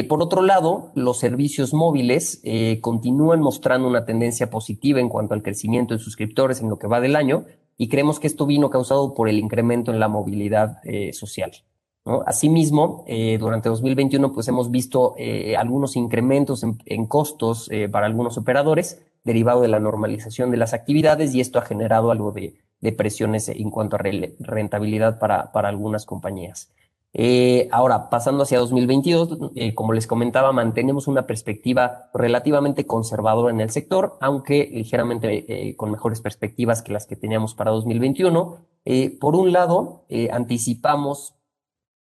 por otro lado, los servicios móviles continúan mostrando una tendencia positiva en cuanto al crecimiento de suscriptores en lo que va del año y creemos que esto vino causado por el incremento en la movilidad social. Asimismo, eh, durante 2021 pues hemos visto eh, algunos incrementos en, costos eh, para algunos operadores derivado de la normalización de las actividades y esto ha generado algo de, presiones en cuanto a rentabilidad para algunas compañías. Ahora, pasando hacia 2022, como les comentaba, mantenemos una perspectiva relativamente conservadora en el sector, aunque ligeramente con mejores perspectivas que las que teníamos para 2021. por un lado, anticipamos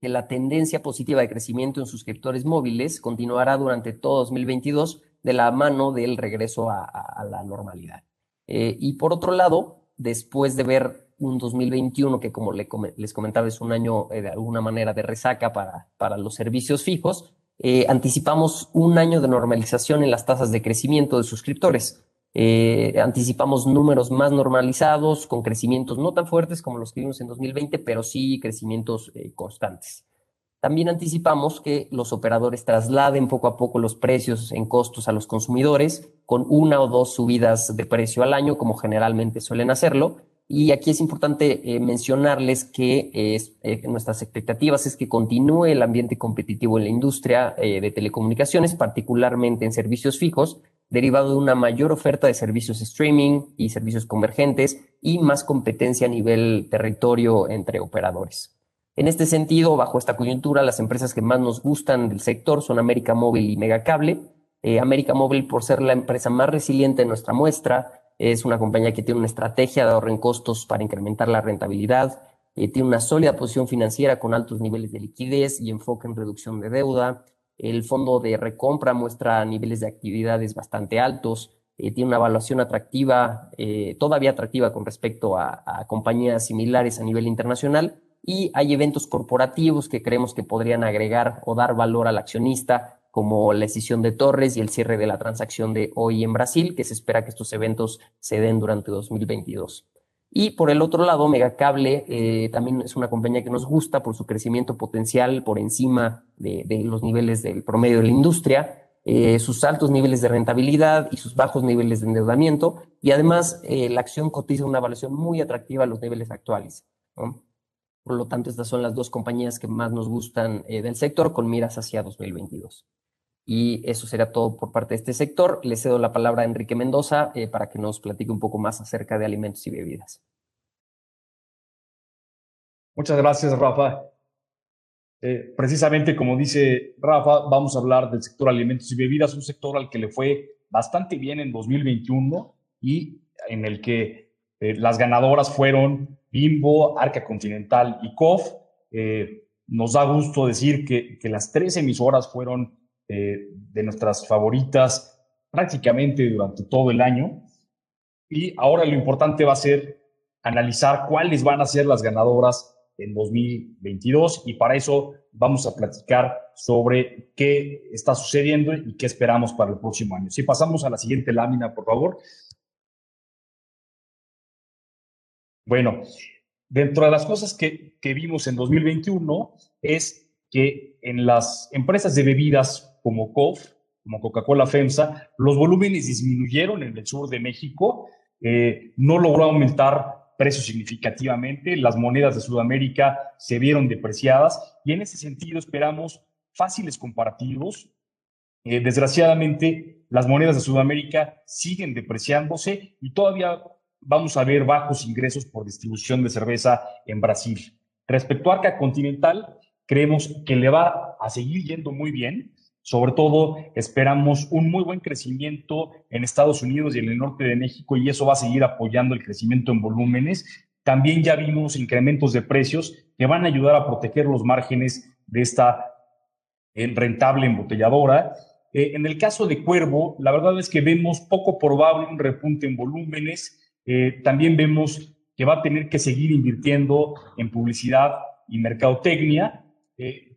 que la tendencia positiva de crecimiento en suscriptores móviles continuará durante todo 2022 de la mano del regreso a, la normalidad. Eh, y por otro lado, después de ver un 2021 que, como les comentaba, es un año eh, de alguna manera de resaca para, para los servicios fijos, eh, anticipamos un año de normalización en las tasas de crecimiento de suscriptores. Eh, anticipamos números más normalizados, con crecimientos no tan fuertes como los que vimos en 2020, pero sí crecimientos constantes. También anticipamos que los operadores trasladen poco a poco los precios en costos a los consumidores, con una o dos subidas de precio al año, como generalmente suelen hacerlo. Y aquí es importante eh, mencionarles que nuestras expectativas es que continúe el ambiente competitivo en la industria de telecomunicaciones, particularmente en servicios fijos, derivado de una mayor oferta de servicios streaming y servicios convergentes y más competencia a nivel territorio entre operadores. En este sentido, bajo esta coyuntura, las empresas que más nos gustan del sector son América Móvil y Megacable. Eh, América Móvil, por ser la empresa más resiliente en nuestra muestra, es una compañía que tiene una estrategia de ahorro en costos para incrementar la rentabilidad, eh, tiene una sólida posición financiera con altos niveles de liquidez y enfoque en reducción de deuda, el fondo de recompra muestra niveles de actividades bastante altos, eh, tiene una evaluación atractiva, eh, todavía atractiva con respecto a, compañías similares a nivel internacional. Y hay eventos corporativos que creemos que podrían agregar o dar valor al accionista, como la decisión de Torres y el cierre de la transacción de hoy en Brasil, que se espera que estos eventos se den durante 2022. Y por el otro lado, Megacable eh, también es una compañía que nos gusta por su crecimiento potencial por encima de, los niveles del promedio de la industria, eh, sus altos niveles de rentabilidad y sus bajos niveles de endeudamiento. Y además, eh, la acción cotiza una evaluación muy atractiva a los niveles actuales. Por lo tanto, estas son las dos compañías que más nos gustan del sector con miras hacia 2022. Y eso será todo por parte de este sector. Le cedo la palabra a Enrique Mendoza eh, para que nos platique un poco más acerca de alimentos y bebidas. Muchas gracias, Rafa. Eh, precisamente como dice Rafa, vamos a hablar del sector alimentos y bebidas, un sector al que le fue bastante bien en 2021 y en el que eh, las ganadoras fueron Bimbo, Arca Continental y COF. nos da gusto decir que, que las tres emisoras fueron eh, de nuestras favoritas prácticamente durante todo el año. Y ahora lo importante va a ser analizar cuáles van a ser las ganadoras en 2022 y para eso vamos a platicar sobre qué está sucediendo y qué esperamos para el próximo año. Si pasamos a la siguiente lámina, por favor. Bueno, dentro de las cosas que, que vimos en 2021 es que en las empresas de bebidas como COF, como Coca-Cola FEMSA, los volúmenes disminuyeron en el sur de México, eh, no logró aumentar precios significativamente, las monedas de Sudamérica se vieron depreciadas y en ese sentido esperamos fáciles comparativos. Eh, desgraciadamente, las monedas de Sudamérica siguen depreciándose y todavía vamos a ver bajos ingresos por distribución de cerveza en Brasil. Respecto a Arca Continental, creemos que le va a seguir yendo muy bien. Sobre todo, esperamos un muy buen crecimiento en Estados Unidos y en el norte de México y eso va a seguir apoyando el crecimiento en volúmenes. También ya vimos incrementos de precios que van a ayudar a proteger los márgenes de esta eh, rentable embotelladora. Eh, en el caso de Cuervo, la verdad es que vemos poco probable un repunte en volúmenes. Eh, también vemos que va a tener que seguir invirtiendo en publicidad y mercadotecnia.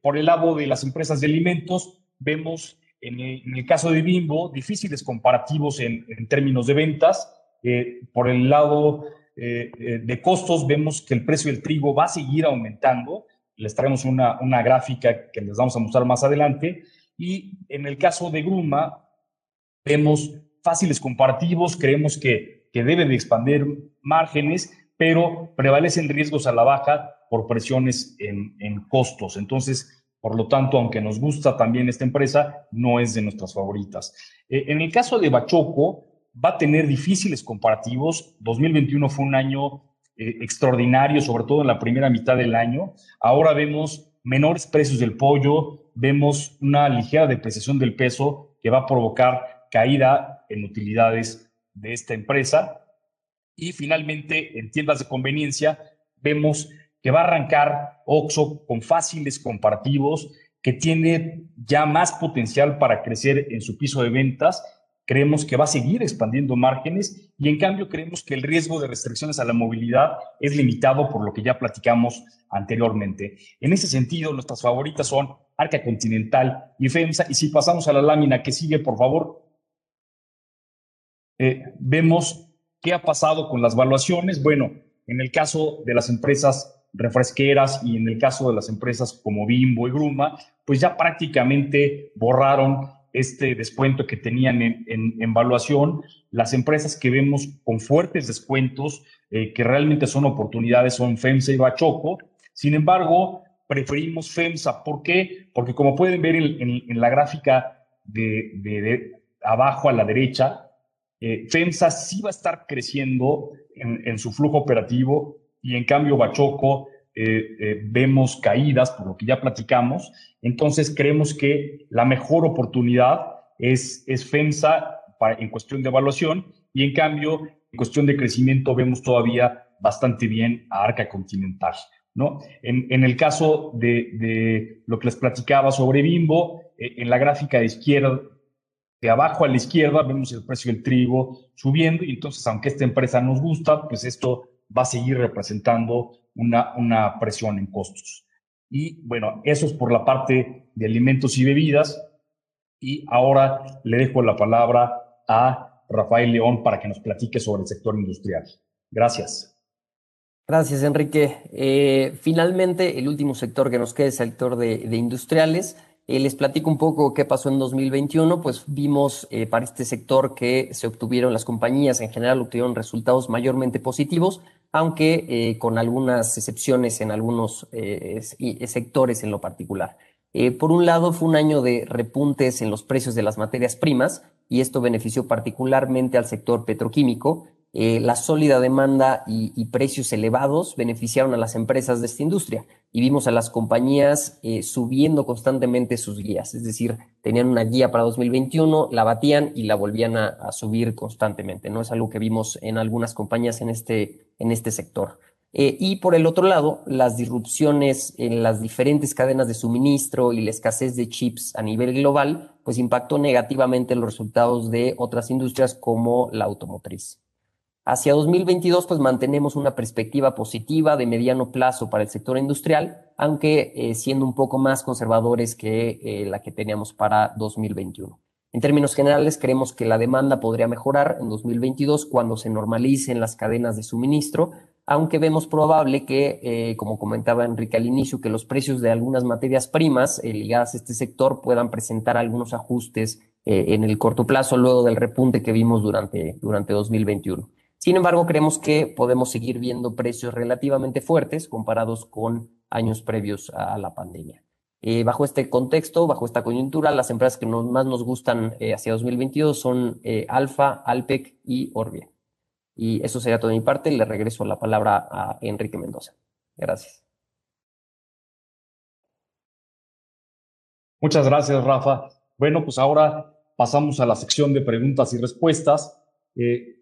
por el lado de las empresas de alimentos, vemos en el, caso de Bimbo difíciles comparativos en, términos de ventas. Eh, por el lado eh, eh, de costos, vemos que el precio del trigo va a seguir aumentando. Les traemos una, una gráfica que les vamos a mostrar más adelante. Y en el caso de Gruma, vemos fáciles comparativos, creemos que, que debe de expandir márgenes, pero prevalecen riesgos a la baja por presiones en, en costos. Entonces, por lo tanto, aunque nos gusta también esta empresa, no es de nuestras favoritas. Eh, en el caso de Bachoco, va a tener difíciles comparativos. 2021 fue un año eh, extraordinario, sobre todo en la primera mitad del año. Ahora vemos menores precios del pollo, vemos una ligera depreciación del peso que va a provocar caída en utilidades de esta empresa. Y finalmente, en tiendas de conveniencia, vemos que va a arrancar OXO con fáciles comparativos, que tiene ya más potencial para crecer en su piso de ventas. Creemos que va a seguir expandiendo márgenes y en cambio creemos que el riesgo de restricciones a la movilidad es limitado por lo que ya platicamos anteriormente. En ese sentido, nuestras favoritas son Arca Continental y FEMSA. Y si pasamos a la lámina que sigue, por favor, eh, vemos qué ha pasado con las valuaciones. Bueno, en el caso de las empresas refresqueras y en el caso de las empresas como Bimbo y Gruma, pues ya prácticamente borraron este descuento que tenían en, en, evaluación. Las empresas que vemos con fuertes descuentos, eh, que realmente son oportunidades, son FEMSA y Bachoco. Sin embargo, preferimos FEMSA. ¿Por qué? Porque como pueden ver en, la gráfica de, de, abajo a la derecha, eh, FEMSA sí va a estar creciendo en, en su flujo operativo y en cambio Bachoco eh, eh, vemos caídas, por lo que ya platicamos. Entonces creemos que la mejor oportunidad es, es FEMSA para, en cuestión de evaluación y en cambio en cuestión de crecimiento vemos todavía bastante bien a Arca Continental. ¿no? En, en el caso de, de, lo que les platicaba sobre Bimbo, eh, en la gráfica de izquierda, de abajo a la izquierda vemos el precio del trigo subiendo y entonces aunque esta empresa nos gusta, pues esto va a seguir representando una, una presión en costos. Y bueno, eso es por la parte de alimentos y bebidas. Y ahora le dejo la palabra a Rafael León para que nos platique sobre el sector industrial. Gracias. Gracias, Enrique. Eh, finalmente, el último sector que nos queda es el sector de, de industriales. Eh, les platico un poco qué pasó en 2021. Pues vimos eh, para este sector que se obtuvieron las compañías en general obtuvieron resultados mayormente positivos, aunque eh, con algunas excepciones en algunos sectores en lo particular. por un lado, fue un año de repuntes en los precios de las materias primas y esto benefició particularmente al sector petroquímico, eh, la sólida demanda y, precios elevados beneficiaron a las empresas de esta industria y vimos a las compañías eh, subiendo constantemente sus guías, es decir, tenían una guía para 2021, la batían y la volvían a, subir constantemente, ¿no? Es algo que vimos en algunas compañías en este, en este sector. Eh, y por el otro lado, las disrupciones en las diferentes cadenas de suministro y la escasez de chips a nivel global, pues impactó negativamente los resultados de otras industrias como la automotriz. Hacia 2022, pues mantenemos una perspectiva positiva de mediano plazo para el sector industrial, aunque eh, siendo un poco más conservadores que eh, la que teníamos para 2021. En términos generales, creemos que la demanda podría mejorar en 2022 cuando se normalicen las cadenas de suministro, aunque vemos probable que, eh, como comentaba Enrique al inicio, que los precios de algunas materias primas eh, ligadas a este sector puedan presentar algunos ajustes eh, en el corto plazo luego del repunte que vimos durante, durante 2021. Sin embargo, creemos que podemos seguir viendo precios relativamente fuertes comparados con años previos a la pandemia. Bajo este contexto, bajo esta coyuntura, las empresas que más nos gustan hacia 2022 son Alfa, Alpec y Orbia. Y eso sería todo de mi parte. Le regreso la palabra a Enrique Mendoza. Gracias. Muchas gracias, Rafa. Bueno, pues ahora pasamos a la sección de preguntas y respuestas. Eh,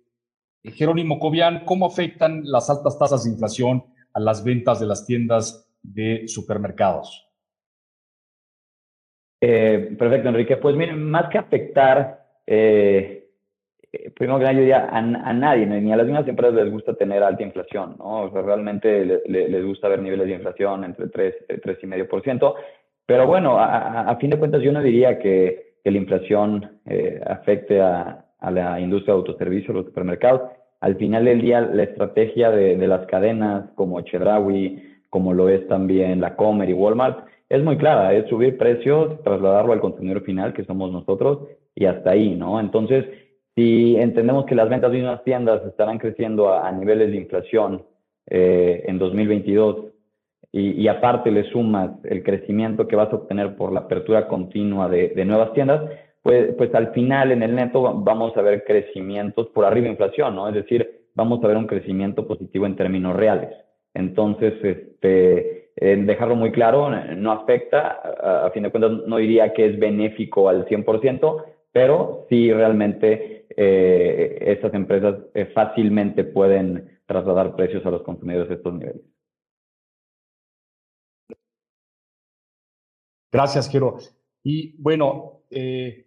Jerónimo Cobian, ¿cómo afectan las altas tasas de inflación a las ventas de las tiendas de supermercados? Eh, perfecto, Enrique. Pues miren, más que afectar, eh, eh, primero que nada, yo diría, a, nadie, ni a las mismas empresas les gusta tener alta inflación, ¿no? O sea, realmente les gusta ver niveles de inflación entre 3, 3,5%. Pero bueno, a, fin de cuentas, yo no diría que, la inflación eh, afecte a, a, la industria de autoservicio, los supermercados. Al final del día, la estrategia de, de las cadenas como Chedraui, como lo es también la Comer y Walmart, es muy clara, es subir precios, trasladarlo al consumidor final, que somos nosotros, y hasta ahí, ¿no? Entonces, si entendemos que las ventas de unas tiendas estarán creciendo a, niveles de inflación eh, en 2022 y, aparte le sumas el crecimiento que vas a obtener por la apertura continua de, nuevas tiendas, pues, pues al final en el neto vamos a ver crecimientos por arriba de inflación, ¿no? Es decir, vamos a ver un crecimiento positivo en términos reales. Entonces, este, dejarlo muy claro, no afecta, a, fin de cuentas no diría que es benéfico al 100%, pero sí realmente eh, estas empresas eh, fácilmente pueden trasladar precios a los consumidores a estos niveles. Gracias, Quiero. Y bueno, eh,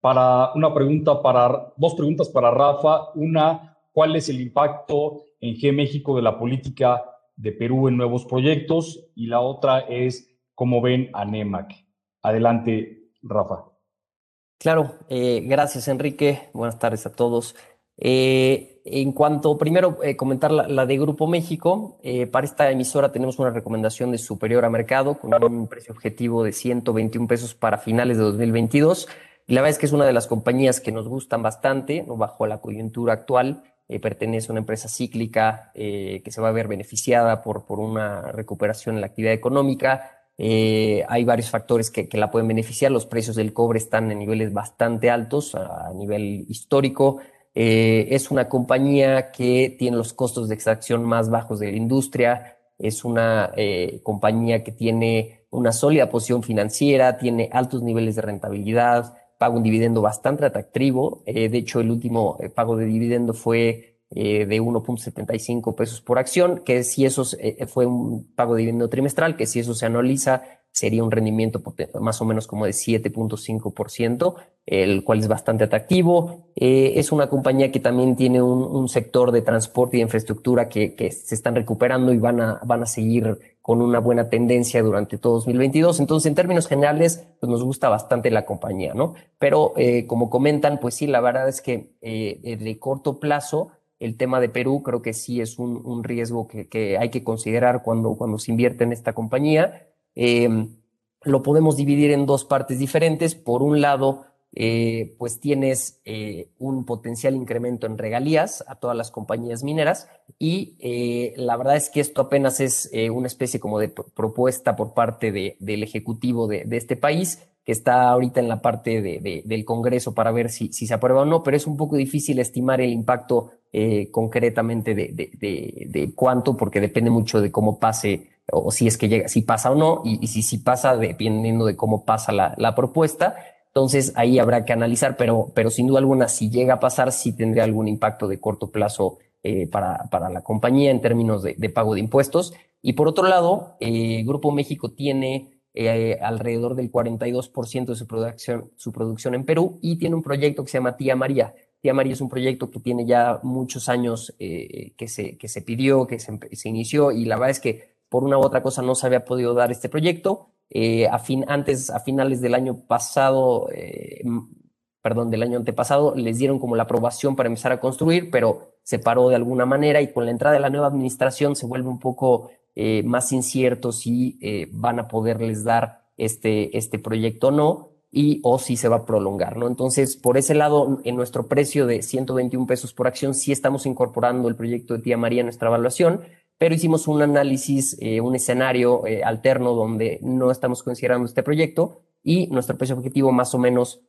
para una pregunta para, dos preguntas para Rafa. Una, ¿cuál es el impacto en G México de la política de Perú en nuevos proyectos? Y la otra es, ¿cómo ven a NEMAC? Adelante, Rafa. Claro, eh, gracias Enrique, buenas tardes a todos. Eh, en cuanto, primero eh, comentar la, de Grupo México, para esta emisora tenemos una recomendación de superior a mercado con un precio objetivo de 121 pesos para finales de 2022. Y la verdad es que es una de las compañías que nos gustan bastante, ¿no? bajo la coyuntura actual. Pertenece a una empresa cíclica que se va a ver beneficiada por, por una recuperación en la actividad económica eh, hay varios factores que, la pueden beneficiar. Los precios del cobre están en niveles bastante altos a, nivel histórico. Eh, es una compañía que tiene los costos de extracción más bajos de la industria. Es una eh, compañía que tiene una sólida posición financiera, tiene altos niveles de rentabilidad, paga un dividendo bastante atractivo. de hecho, el último pago de dividendo fue eh, de 1.75 pesos por acción, que si eso eh, fue un pago de dividendo trimestral, que si eso se analiza sería un rendimiento más o menos como de 7.5%, el cual es bastante atractivo. Eh, es una compañía que también tiene un, sector de transporte y infraestructura que, que, se están recuperando y van a, van a seguir con una buena tendencia durante todo 2022. Entonces, en términos generales, pues nos gusta bastante la compañía, ¿no? Pero como comentan, pues sí, la verdad es que de corto plazo, el tema de Perú creo que sí es un, riesgo que, hay que considerar cuando, cuando se invierte en esta compañía. Em, lo podemos dividir en dos partes diferentes. Por un lado, eh, pues tienes eh, un potencial incremento en regalías a todas las compañías mineras y eh, la verdad es que esto apenas es una especie como de propuesta por parte del Ejecutivo de, de este país que está ahorita en la parte de, del Congreso para ver si, si, se aprueba o no, pero es un poco difícil estimar el impacto concretamente de, de, cuánto, porque depende mucho de cómo pase o si es que llega, si pasa o no, y, si, si pasa, dependiendo de cómo pasa la, la, propuesta. Entonces ahí habrá que analizar, pero, pero sin duda alguna, si llega a pasar, sí tendría algún impacto de corto plazo eh, para, para la compañía en términos de, pago de impuestos. Y por otro lado, eh, Grupo México tiene eh, alrededor del 42% de su producción, su producción en Perú y tiene un proyecto que se llama Tía María. Tía María es un proyecto que tiene ya muchos años eh, que, se, que se pidió, que se, se, inició y la verdad es que por una u otra cosa no se había podido dar este proyecto. Eh, a fin, antes, a finales del año pasado, perdón, del año antepasado, les dieron como la aprobación para empezar a construir, pero se paró de alguna manera y con la entrada de la nueva administración se vuelve un poco eh, más incierto si eh, van a poderles dar este, este proyecto o no y o si se va a prolongar, ¿no? Entonces, por ese lado, en nuestro precio de 121 pesos por acción, sí estamos incorporando el proyecto de Tía María en nuestra evaluación, pero hicimos un análisis, eh, un escenario eh, alterno donde no estamos considerando este proyecto y nuestro precio objetivo más o menos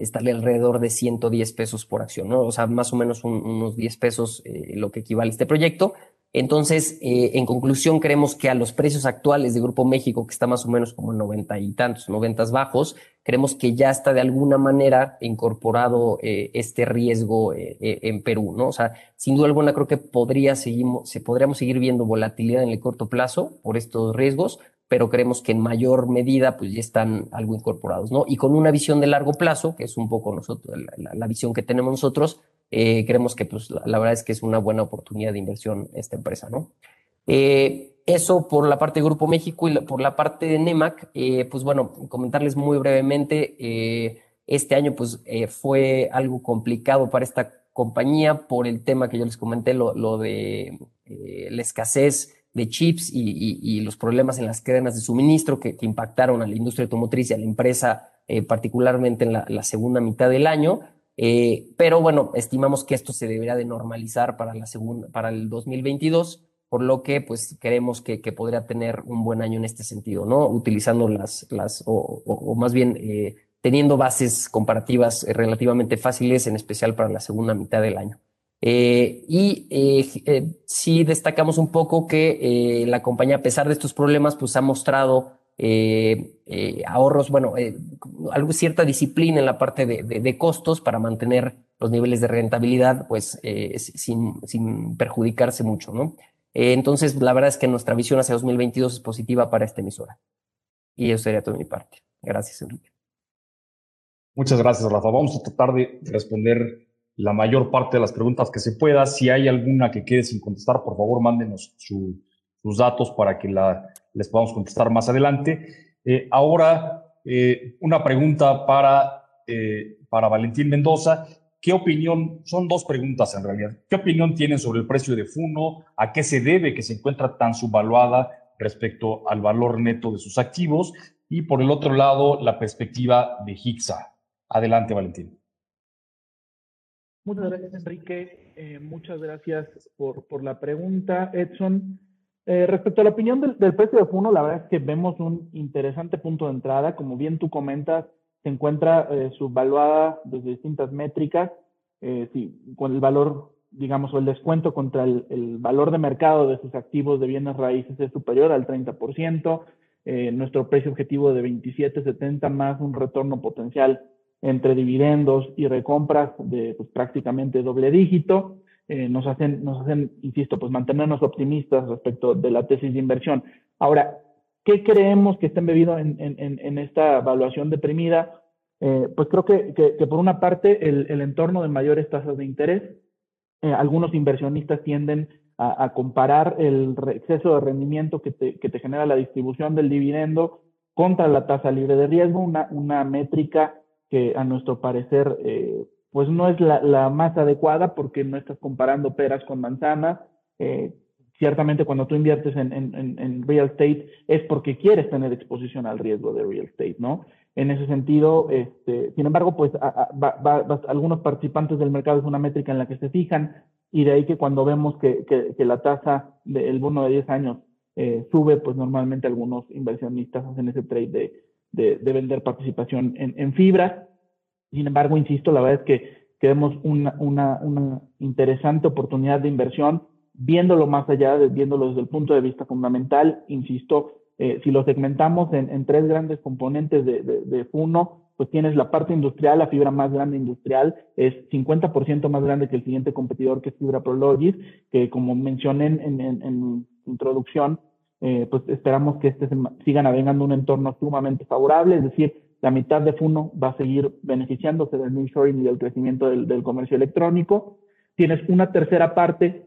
está alrededor de 110 pesos por acción, ¿no? O sea, más o menos unos 10 pesos eh, lo que equivale a este proyecto. Entonces, eh, en conclusión, creemos que a los precios actuales de Grupo México, que está más o menos como en 90 y tantos, 90 bajos, creemos que ya está de alguna manera incorporado eh, este riesgo en Perú, ¿no? O sea, sin duda alguna creo que podría seguimos, se podríamos seguir viendo volatilidad en el corto plazo por estos riesgos, pero creemos que en mayor medida pues ya están algo incorporados, ¿no? Y con una visión de largo plazo, que es un poco nosotros, la visión que tenemos nosotros, eh, creemos que pues, la, verdad es que es una buena oportunidad de inversión esta empresa, ¿no? Eh, eso por la parte de Grupo México y por la parte de NEMAC, eh, pues bueno, comentarles muy brevemente, este año pues fue algo complicado para esta compañía por el tema que yo les comenté, lo, lo de la escasez de chips y, los problemas en las cadenas de suministro que, impactaron a la industria automotriz y a la empresa, particularmente en la, la segunda mitad del año. Eh, pero bueno, estimamos que esto se debería de normalizar para, la segunda, para el 2022, por lo que pues creemos que, que, podría tener un buen año en este sentido, ¿no? Utilizando las, las o, o, más bien eh, teniendo bases comparativas relativamente fáciles, en especial para la segunda mitad del año. Eh, y eh, sí destacamos un poco que la compañía, a pesar de estos problemas, pues ha mostrado eh, eh, ahorros, bueno, eh, algo, cierta disciplina en la parte de, de, costos para mantener los niveles de rentabilidad, pues sin, perjudicarse mucho, ¿no? entonces, la verdad es que nuestra visión hacia 2022 es positiva para esta emisora. Y eso sería todo mi parte. Gracias, Enrique. Muchas gracias, Rafa. Vamos a tratar de responder la mayor parte de las preguntas que se pueda. Si hay alguna que quede sin contestar, por favor, mándenos sus datos para que les podamos contestar más adelante. Eh, ahora, eh, una pregunta para, eh, para Valentín Mendoza. ¿Qué opinión, son dos preguntas en realidad, qué opinión tienen sobre el precio de Funo? ¿A qué se debe que se encuentra tan subvaluada respecto al valor neto de sus activos? Y por el otro lado, la perspectiva de Hixa. Adelante, Valentín. Muchas gracias, Enrique. muchas gracias por, por la pregunta, Edson. Eh, respecto a la opinión del, precio de Funo, la verdad es que vemos un interesante punto de entrada. Como bien tú comentas, se encuentra eh, subvaluada desde distintas métricas. Eh, con el valor, digamos, o el descuento contra el, el, valor de mercado de sus activos de bienes raíces es superior al 30%. Eh, nuestro precio objetivo de 27.70 más un retorno potencial entre dividendos y recompras de pues, prácticamente doble dígito. Eh, nos, hacen, nos hacen, insisto, pues mantenernos optimistas respecto de la tesis de inversión. Ahora, ¿qué creemos que está embebido en, en, esta evaluación deprimida? Eh, pues creo que, que, por una parte el, el, entorno de mayores tasas de interés, eh, algunos inversionistas tienden a, a, comparar el exceso de rendimiento que te, que te genera la distribución del dividendo contra la tasa libre de riesgo, una, una métrica que a nuestro parecer eh, pues no es la, la, más adecuada porque no estás comparando peras con manzanas. Eh, ciertamente cuando tú inviertes en, real estate es porque quieres tener exposición al riesgo de real estate, ¿no? En ese sentido, este, sin embargo, pues algunos participantes del mercado es una métrica en la que se fijan y de ahí que cuando vemos que la tasa del bono de 10 años eh, sube, pues normalmente algunos inversionistas hacen ese trade de, de, de vender participación en, en fibras sin embargo, insisto, la verdad es que, queremos una, una, una, interesante oportunidad de inversión, viéndolo más allá, viéndolo desde el punto de vista fundamental, insisto, eh, si lo segmentamos en, en, tres grandes componentes de, de, pues tienes la parte industrial, la fibra más grande industrial, es 50% más grande que el siguiente competidor que es Fibra Prologis, que como mencioné en, en, en introducción, eh, pues esperamos que este siga navegando un entorno sumamente favorable, es decir, la mitad de Funo va a seguir beneficiándose del nearshoring y del crecimiento del, comercio electrónico. Tienes una tercera parte,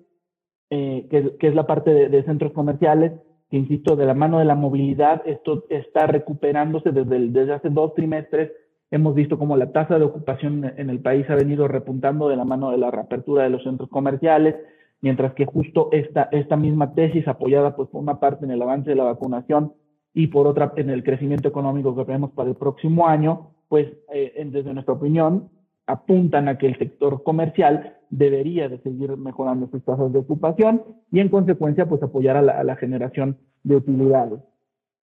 eh, que, es la parte de, centros comerciales, que insisto, de la mano de la movilidad, esto está recuperándose desde, desde hace dos trimestres, hemos visto cómo la tasa de ocupación en el país ha venido repuntando de la mano de la reapertura de los centros comerciales, mientras que justo esta, esta misma tesis apoyada pues por una parte en el avance de la vacunación y por otra en el crecimiento económico que vemos para el próximo año, pues eh, desde nuestra opinión apuntan a que el sector comercial debería de seguir mejorando sus tasas de ocupación y en consecuencia pues apoyar a la, generación de utilidades.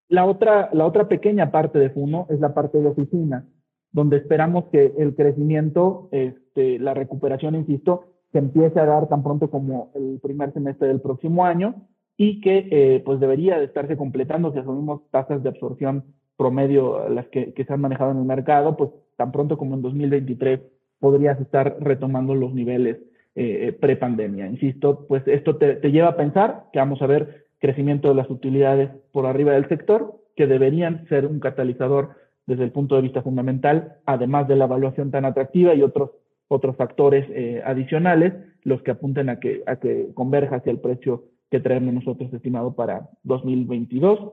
La otra, la otra pequeña parte de FUNO es la parte de oficina, donde esperamos que el crecimiento, este, la recuperación, insisto, se empiece a dar tan pronto como el primer semestre del próximo año y que eh, pues debería de estarse completando si asumimos tasas de absorción promedio las que, se han manejado en el mercado, pues tan pronto como en 2023 podrías estar retomando los niveles eh, prepandemia. Insisto, pues esto te, te lleva a pensar que vamos a ver crecimiento de las utilidades por arriba del sector, que deberían ser un catalizador desde el punto de vista fundamental, además de la evaluación tan atractiva y otros, otros factores eh, adicionales, los que apunten a que, a que converja hacia el precio que traemos nosotros estimado para 2022.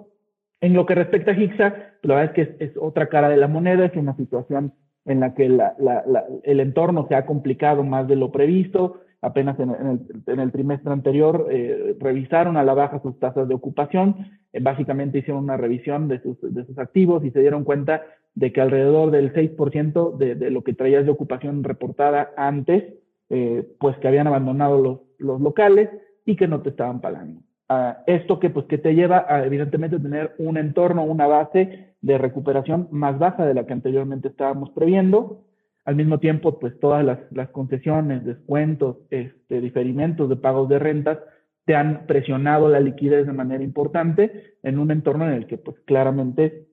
En lo que respecta a HIXA, la verdad es que es, otra cara de la moneda, es una situación en la que la, el entorno se ha complicado más de lo previsto, apenas en, en, el, en el, trimestre anterior eh, revisaron a la baja sus tasas de ocupación, eh, básicamente hicieron una revisión de sus, de sus activos y se dieron cuenta de que alrededor del 6% de, de lo que traías de ocupación reportada antes, eh, pues que habían abandonado los, los locales y que no te estaban pagando. Uh, esto que, pues, que te lleva a, evidentemente, tener un entorno, una base de recuperación más baja de la que anteriormente estábamos previendo, al mismo tiempo, pues todas las, las concesiones, descuentos, este, diferimentos de pagos de rentas te han presionado la liquidez de manera importante en un entorno en el que pues claramente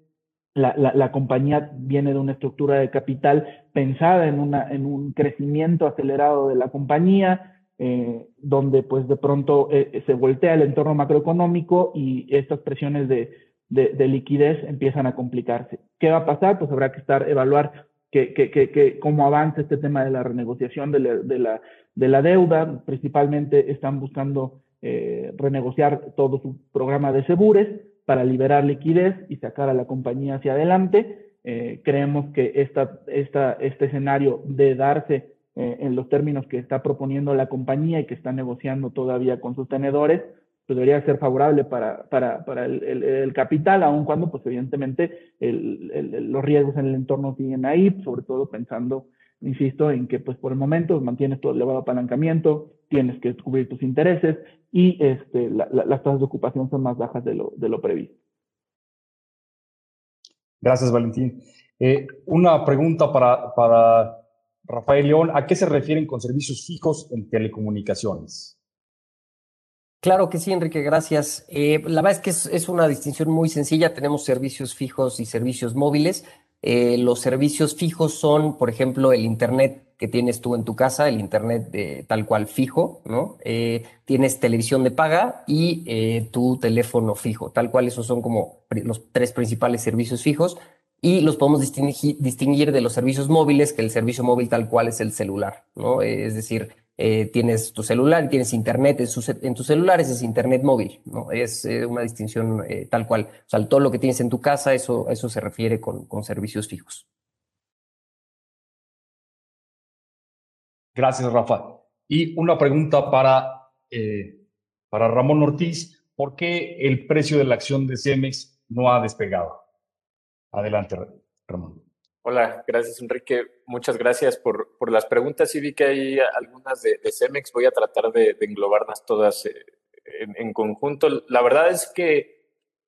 la, la, compañía viene de una estructura de capital pensada en, una, en un crecimiento acelerado de la compañía, eh, donde pues de pronto eh, se voltea el entorno macroeconómico y estas presiones de, de, de, liquidez empiezan a complicarse. ¿Qué va a pasar? Pues habrá que estar, evaluar que, que, que, cómo avanza este tema de la renegociación de la, de la, de la deuda. Principalmente están buscando eh, renegociar todo su programa de segures para liberar liquidez y sacar a la compañía hacia adelante. Eh, creemos que esta, esta, este escenario de darse eh, en los términos que está proponiendo la compañía y que está negociando todavía con sus tenedores, pues debería ser favorable para, para, para el, el, el, capital, aun cuando, pues evidentemente, el, los riesgos en el entorno siguen ahí, sobre todo pensando, insisto, en que pues por el momento mantienes todo elevado apalancamiento, tienes que cubrir tus intereses y este, la, la, las tasas de ocupación son más bajas de lo, de lo previsto. Gracias, Valentín. Eh, una pregunta para, para Rafael León. ¿A qué se refieren con servicios fijos en telecomunicaciones? Claro que sí, Enrique, gracias. Eh, la verdad es que es, es, una distinción muy sencilla. Tenemos servicios fijos y servicios móviles. Eh, los servicios fijos son, por ejemplo, el Internet que tienes tú en tu casa, el Internet de, tal cual fijo, ¿no? Eh, tienes televisión de paga y eh, tu teléfono fijo, tal cual esos son como los tres principales servicios fijos y los podemos distinguir de los servicios móviles, que el servicio móvil tal cual es el celular, ¿no? es decir, eh, tienes tu celular, tienes internet en, su, en tus celulares, es internet móvil, ¿no? Es eh, una distinción eh, tal cual. O sea, todo lo que tienes en tu casa, eso, eso se refiere con, con servicios fijos. Gracias, Rafa. Y una pregunta para, para Ramón Ortiz. ¿Por qué el precio de la acción de Cemex no ha despegado? Adelante, Ramón. Hola, gracias Enrique. Muchas gracias por, por, las preguntas. Sí vi que hay algunas de, de Cemex. Voy a tratar de, englobarlas todas eh, en, conjunto. La verdad es que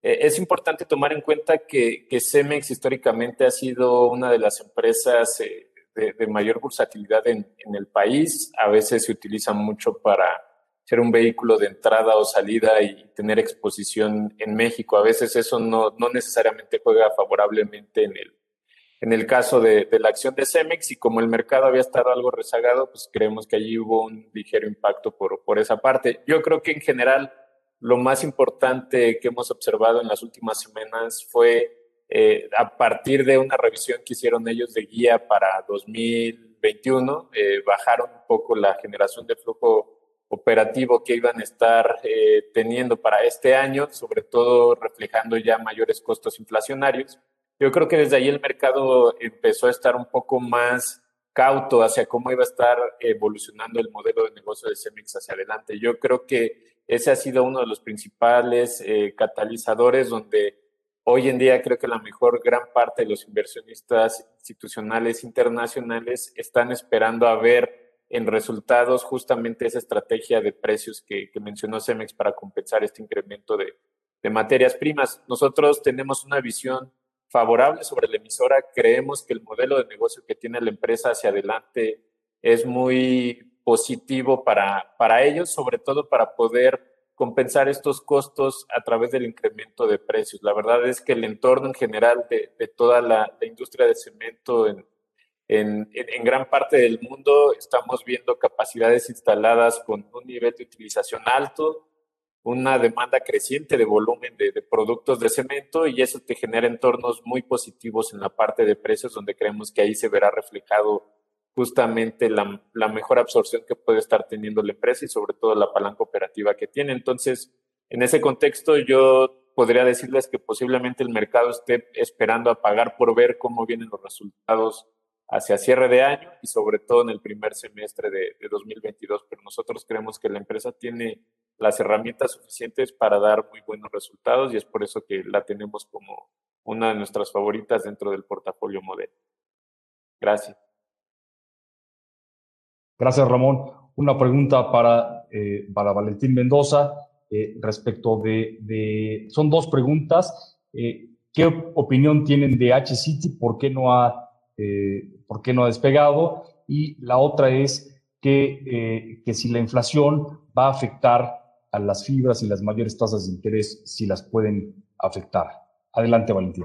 eh, es importante tomar en cuenta que, que, Cemex históricamente ha sido una de las empresas eh, de, mayor bursatilidad en, en, el país. A veces se utiliza mucho para ser un vehículo de entrada o salida y tener exposición en México. A veces eso no, no necesariamente juega favorablemente en el en el caso de, de, la acción de Cemex y como el mercado había estado algo rezagado, pues creemos que allí hubo un ligero impacto por, por esa parte. Yo creo que en general lo más importante que hemos observado en las últimas semanas fue eh, a partir de una revisión que hicieron ellos de guía para 2021, eh, bajaron un poco la generación de flujo operativo que iban a estar eh, teniendo para este año, sobre todo reflejando ya mayores costos inflacionarios yo creo que desde ahí el mercado empezó a estar un poco más cauto hacia cómo iba a estar evolucionando el modelo de negocio de Cemex hacia adelante. Yo creo que ese ha sido uno de los principales eh, catalizadores donde hoy en día creo que la mejor gran parte de los inversionistas institucionales internacionales están esperando a ver en resultados justamente esa estrategia de precios que, mencionó Cemex para compensar este incremento de, de materias primas. Nosotros tenemos una visión favorable sobre la emisora. Creemos que el modelo de negocio que tiene la empresa hacia adelante es muy positivo para, para ellos, sobre todo para poder compensar estos costos a través del incremento de precios. La verdad es que el entorno en general de, de toda la, industria de cemento en, en, en, gran parte del mundo estamos viendo capacidades instaladas con un nivel de utilización alto, una demanda creciente de volumen de, de, productos de cemento y eso te genera entornos muy positivos en la parte de precios donde creemos que ahí se verá reflejado justamente la, la mejor absorción que puede estar teniendo la empresa y sobre todo la palanca operativa que tiene. Entonces, en ese contexto yo podría decirles que posiblemente el mercado esté esperando a pagar por ver cómo vienen los resultados hacia cierre de año y sobre todo en el primer semestre de, de 2022. Pero nosotros creemos que la empresa tiene las herramientas suficientes para dar muy buenos resultados y es por eso que la tenemos como una de nuestras favoritas dentro del portafolio modelo. Gracias. Gracias, Ramón. Una pregunta para, eh, para Valentín Mendoza eh, respecto de, de, Son dos preguntas. Eh, ¿Qué opinión tienen de H-City? ¿Por qué no ha, eh, por qué no ha despegado? Y la otra es que, que si la inflación va a afectar a las fibras y las mayores tasas de interés, si las pueden afectar. Adelante, Valentín.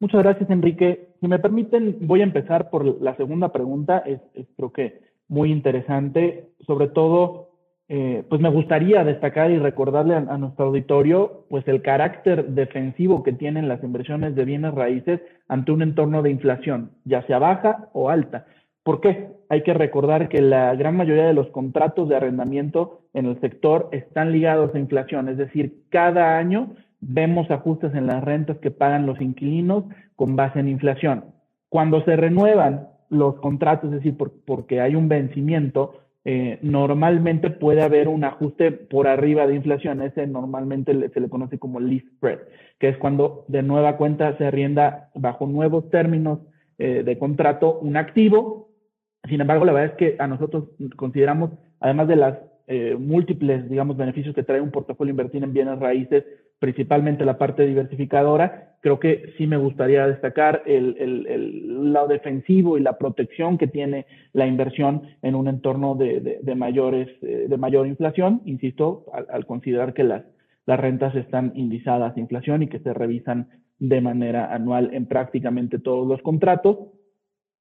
Muchas gracias, Enrique. Si me permiten, voy a empezar por la segunda pregunta. Es, es creo que muy interesante. Sobre todo, eh, pues me gustaría destacar y recordarle a, nuestro auditorio, pues el carácter defensivo que tienen las inversiones de bienes raíces ante un entorno de inflación, ya sea baja o alta. ¿Por qué? Hay que recordar que la gran mayoría de los contratos de arrendamiento en el sector están ligados a inflación, es decir, cada año vemos ajustes en las rentas que pagan los inquilinos con base en inflación. Cuando se renuevan los contratos, es decir, por, porque hay un vencimiento, eh, normalmente puede haber un ajuste por arriba de inflación. Ese normalmente se le conoce como lease spread, que es cuando de nueva cuenta se arrienda bajo nuevos términos eh, de contrato un activo sin embargo, la verdad es que a nosotros consideramos, además de las eh, múltiples, digamos, beneficios que trae un portafolio invertir en bienes raíces, principalmente la parte diversificadora, creo que sí me gustaría destacar el, el, el lado defensivo y la protección que tiene la inversión en un entorno de, de, mayores, eh, de mayor inflación, insisto, al, al considerar que las, las rentas están indizadas a inflación y que se revisan de manera anual en prácticamente todos los contratos.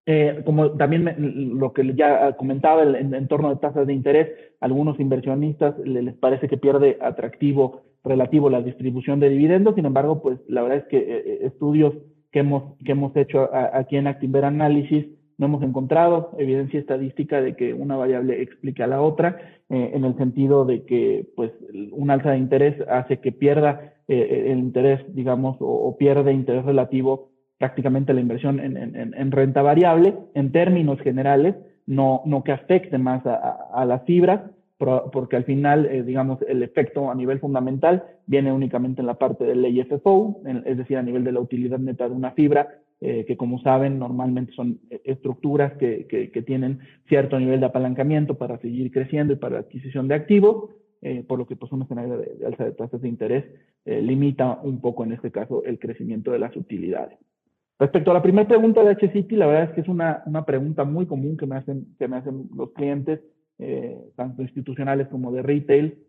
Eh, como también me, lo que ya comentaba el, en, en, torno de tasas de interés, algunos inversionistas les parece que pierde atractivo relativo la distribución de dividendos, sin embargo, pues la verdad es que eh, eh estudios que hemos, que hemos hecho a, aquí en Actinver Análisis no hemos encontrado evidencia estadística de que una variable explique a la otra, eh, en el sentido de que pues un alza de interés hace que pierda eh, el interés, digamos, o, pierde interés relativo prácticamente la inversión en, en, en, renta variable, en términos generales, no, no que afecte más a, a, a las fibras, porque al final, eh, digamos, el efecto a nivel fundamental viene únicamente en la parte del IFFO, en, es decir, a nivel de la utilidad neta de una fibra, eh, que como saben, normalmente son eh, estructuras que, que, que, tienen cierto nivel de apalancamiento para seguir creciendo y para adquisición de activos, por lo que pues un escenario de, alza de tasas de interés limita un poco en este caso el crecimiento de las utilidades. Respecto a la primera pregunta de HCity, la verdad es que es una, una pregunta muy común que me hacen, que me hacen los clientes, eh, tanto institucionales como de retail,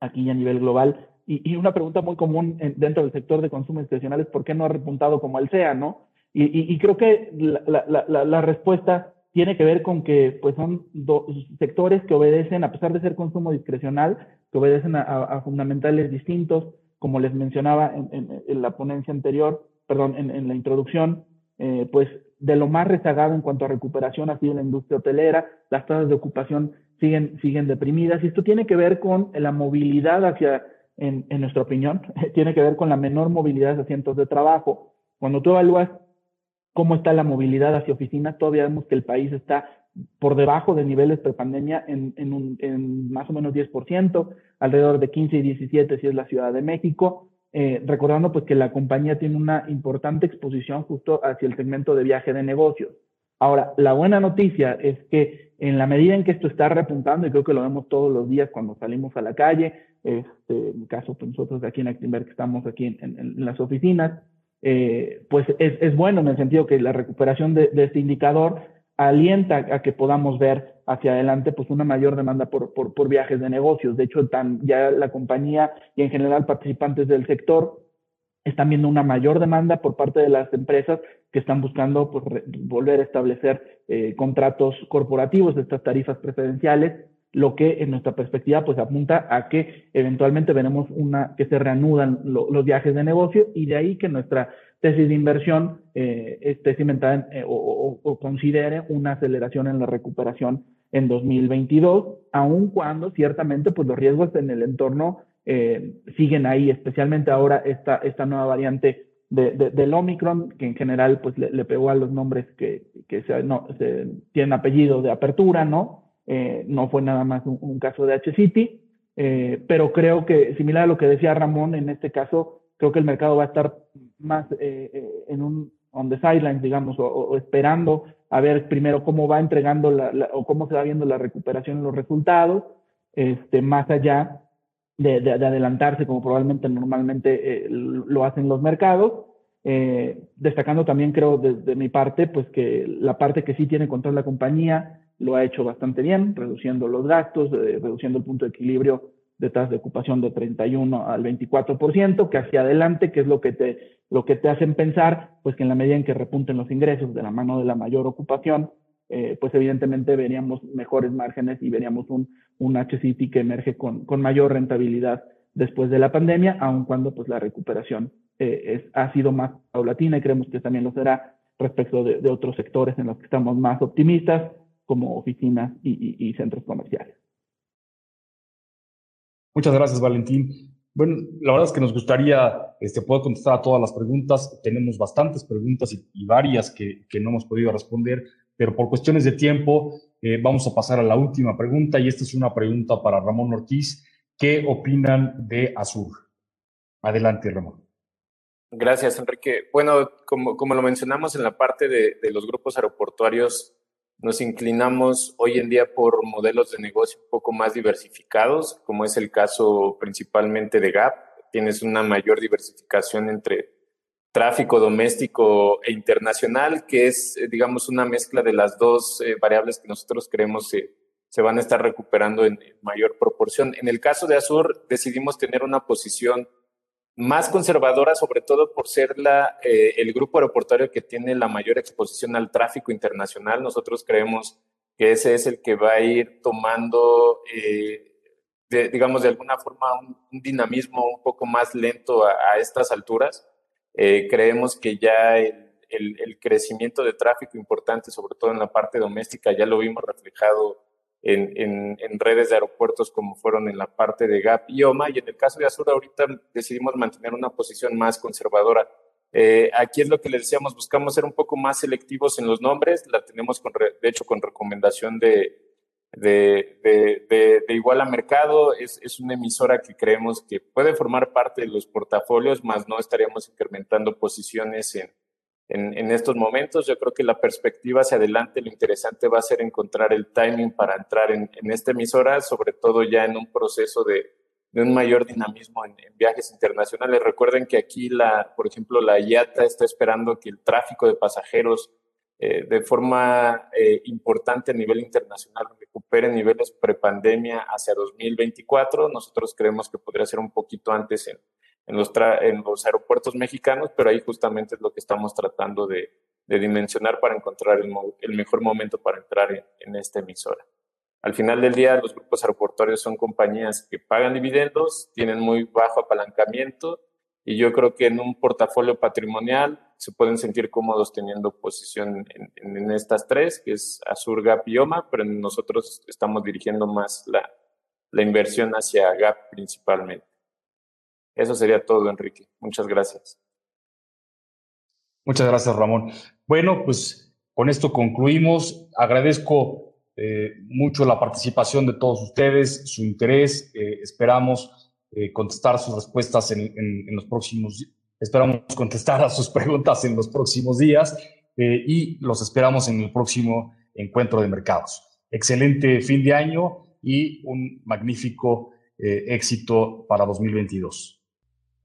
aquí a nivel global. Y, y una pregunta muy común en, dentro del sector de consumo discrecional es por qué no ha repuntado como el SEA, ¿no? Y, y, creo que la, la, la, respuesta tiene que ver con que pues son dos sectores que obedecen, a pesar de ser consumo discrecional, que obedecen a, fundamentales distintos, como les mencionaba en, en, en la ponencia anterior, perdón, en, en la introducción, eh, pues de lo más rezagado en cuanto a recuperación ha sido la industria hotelera, las tasas de ocupación siguen, siguen deprimidas y esto tiene que ver con la movilidad hacia en, en nuestra opinión, tiene que ver con la menor movilidad de asientos de trabajo. Cuando tú evalúas cómo está la movilidad hacia oficinas, todavía vemos que el país está por debajo de niveles prepandemia en, en, un, en más o menos 10%, alrededor de 15 y 17 si es la Ciudad de México, eh, recordando pues que la compañía tiene una importante exposición justo hacia el segmento de viaje de negocios. Ahora, la buena noticia es que en la medida en que esto está repuntando, y creo que lo vemos todos los días cuando salimos a la calle, este, en el caso pues nosotros aquí en Actimber que estamos aquí en, las oficinas, eh, pues es, bueno en el sentido que la recuperación de, de este indicador alienta a que podamos ver hacia adelante pues una mayor demanda por, por, viajes de negocios. De hecho, tan, ya la compañía y en general participantes del sector están viendo una mayor demanda por parte de las empresas que están buscando pues, volver a establecer eh, contratos corporativos, estas tarifas preferenciales, lo que en nuestra perspectiva pues apunta a que eventualmente veremos una que se reanudan lo, los viajes de negocio y de ahí que nuestra tesis de inversión eh, esté cimentada en, eh, o, considere una aceleración en la recuperación en 2022, aun cuando ciertamente pues los riesgos en el entorno eh, siguen ahí, especialmente ahora esta, esta nueva variante de, de, del Omicron, que en general pues le, pegó a los nombres que, que se, no, tienen apellido de apertura, ¿no? Eh, no fue nada más un, caso de H-City, eh, pero creo que, similar a lo que decía Ramón, en este caso, creo que el mercado va a estar más eh en un on the sidelines, digamos, o, esperando a ver primero cómo va entregando la, la, o cómo se va viendo la recuperación en los resultados, este, más allá de, de, de adelantarse como probablemente normalmente eh, lo hacen los mercados. Eh, destacando también, creo, desde de mi parte, pues que la parte que sí tiene control la compañía lo ha hecho bastante bien, reduciendo los gastos, eh, reduciendo el punto de equilibrio de tasas de ocupación de 31 al 24%, que hacia adelante, que es lo que te, lo que te hacen pensar, pues que en la medida en que repunten los ingresos de la mano de la mayor ocupación, eh, pues evidentemente veríamos mejores márgenes y veríamos un, un HCT que emerge con, con mayor rentabilidad después de la pandemia, aun cuando pues la recuperación eh, es, ha sido más paulatina y creemos que también lo será respecto de, otros sectores en los que estamos más optimistas, como oficinas y, y centros comerciales. Muchas gracias, Valentín. Bueno, la verdad es que nos gustaría este, poder contestar a todas las preguntas. Tenemos bastantes preguntas y, y varias que, que, no hemos podido responder, pero por cuestiones de tiempo eh, vamos a pasar a la última pregunta y esta es una pregunta para Ramón Ortiz. ¿Qué opinan de Azur? Adelante, Ramón. Gracias, Enrique. Bueno, como, como lo mencionamos en la parte de, de los grupos aeroportuarios, nos inclinamos hoy en día por modelos de negocio un poco más diversificados, como es el caso principalmente de Gap. Tienes una mayor diversificación entre tráfico doméstico e internacional, que es, digamos, una mezcla de las dos eh, variables que nosotros creemos se, se van a estar recuperando en mayor proporción. En el caso de Azur, decidimos tener una posición más conservadora, sobre todo por ser la, eh, el grupo aeroportuario que tiene la mayor exposición al tráfico internacional. Nosotros creemos que ese es el que va a ir tomando, eh, de, digamos, de alguna forma un, un, dinamismo un poco más lento a, a estas alturas. Eh, creemos que ya el, el, el, crecimiento de tráfico importante, sobre todo en la parte doméstica, ya lo vimos reflejado en, en, en, redes de aeropuertos como fueron en la parte de GAP y OMA. Y en el caso de Azur, ahorita decidimos mantener una posición más conservadora. Eh, aquí es lo que les decíamos, buscamos ser un poco más selectivos en los nombres. La tenemos, con, de hecho, con recomendación de, de, de, de, de igual a mercado. Es, es una emisora que creemos que puede formar parte de los portafolios, más no estaríamos incrementando posiciones en, en, en, estos momentos. Yo creo que la perspectiva hacia adelante, lo interesante va a ser encontrar el timing para entrar en, en esta emisora, sobre todo ya en un proceso de, de un mayor dinamismo en, en, viajes internacionales. Recuerden que aquí, la, por ejemplo, la IATA está esperando que el tráfico de pasajeros eh, de forma eh, importante a nivel internacional recupere niveles prepandemia hacia 2024. Nosotros creemos que podría ser un poquito antes en, en los, en los aeropuertos mexicanos, pero ahí justamente es lo que estamos tratando de, de dimensionar para encontrar el, el, mejor momento para entrar en, en, esta emisora. Al final del día, los grupos aeroportuarios son compañías que pagan dividendos, tienen muy bajo apalancamiento y yo creo que en un portafolio patrimonial se pueden sentir cómodos teniendo posición en, en, en estas tres, que es Azur, Gap y OMA, pero nosotros estamos dirigiendo más la, la inversión hacia Gap principalmente. Eso sería todo, Enrique. Muchas gracias. Muchas gracias, Ramón. Bueno, pues con esto concluimos. Agradezco eh, mucho la participación de todos ustedes, su interés. Eh, esperamos eh, contestar sus respuestas en, en, los próximos, esperamos contestar a sus preguntas en los próximos días y los esperamos en el próximo encuentro de mercados. Excelente fin de año y un magnífico éxito para 2022.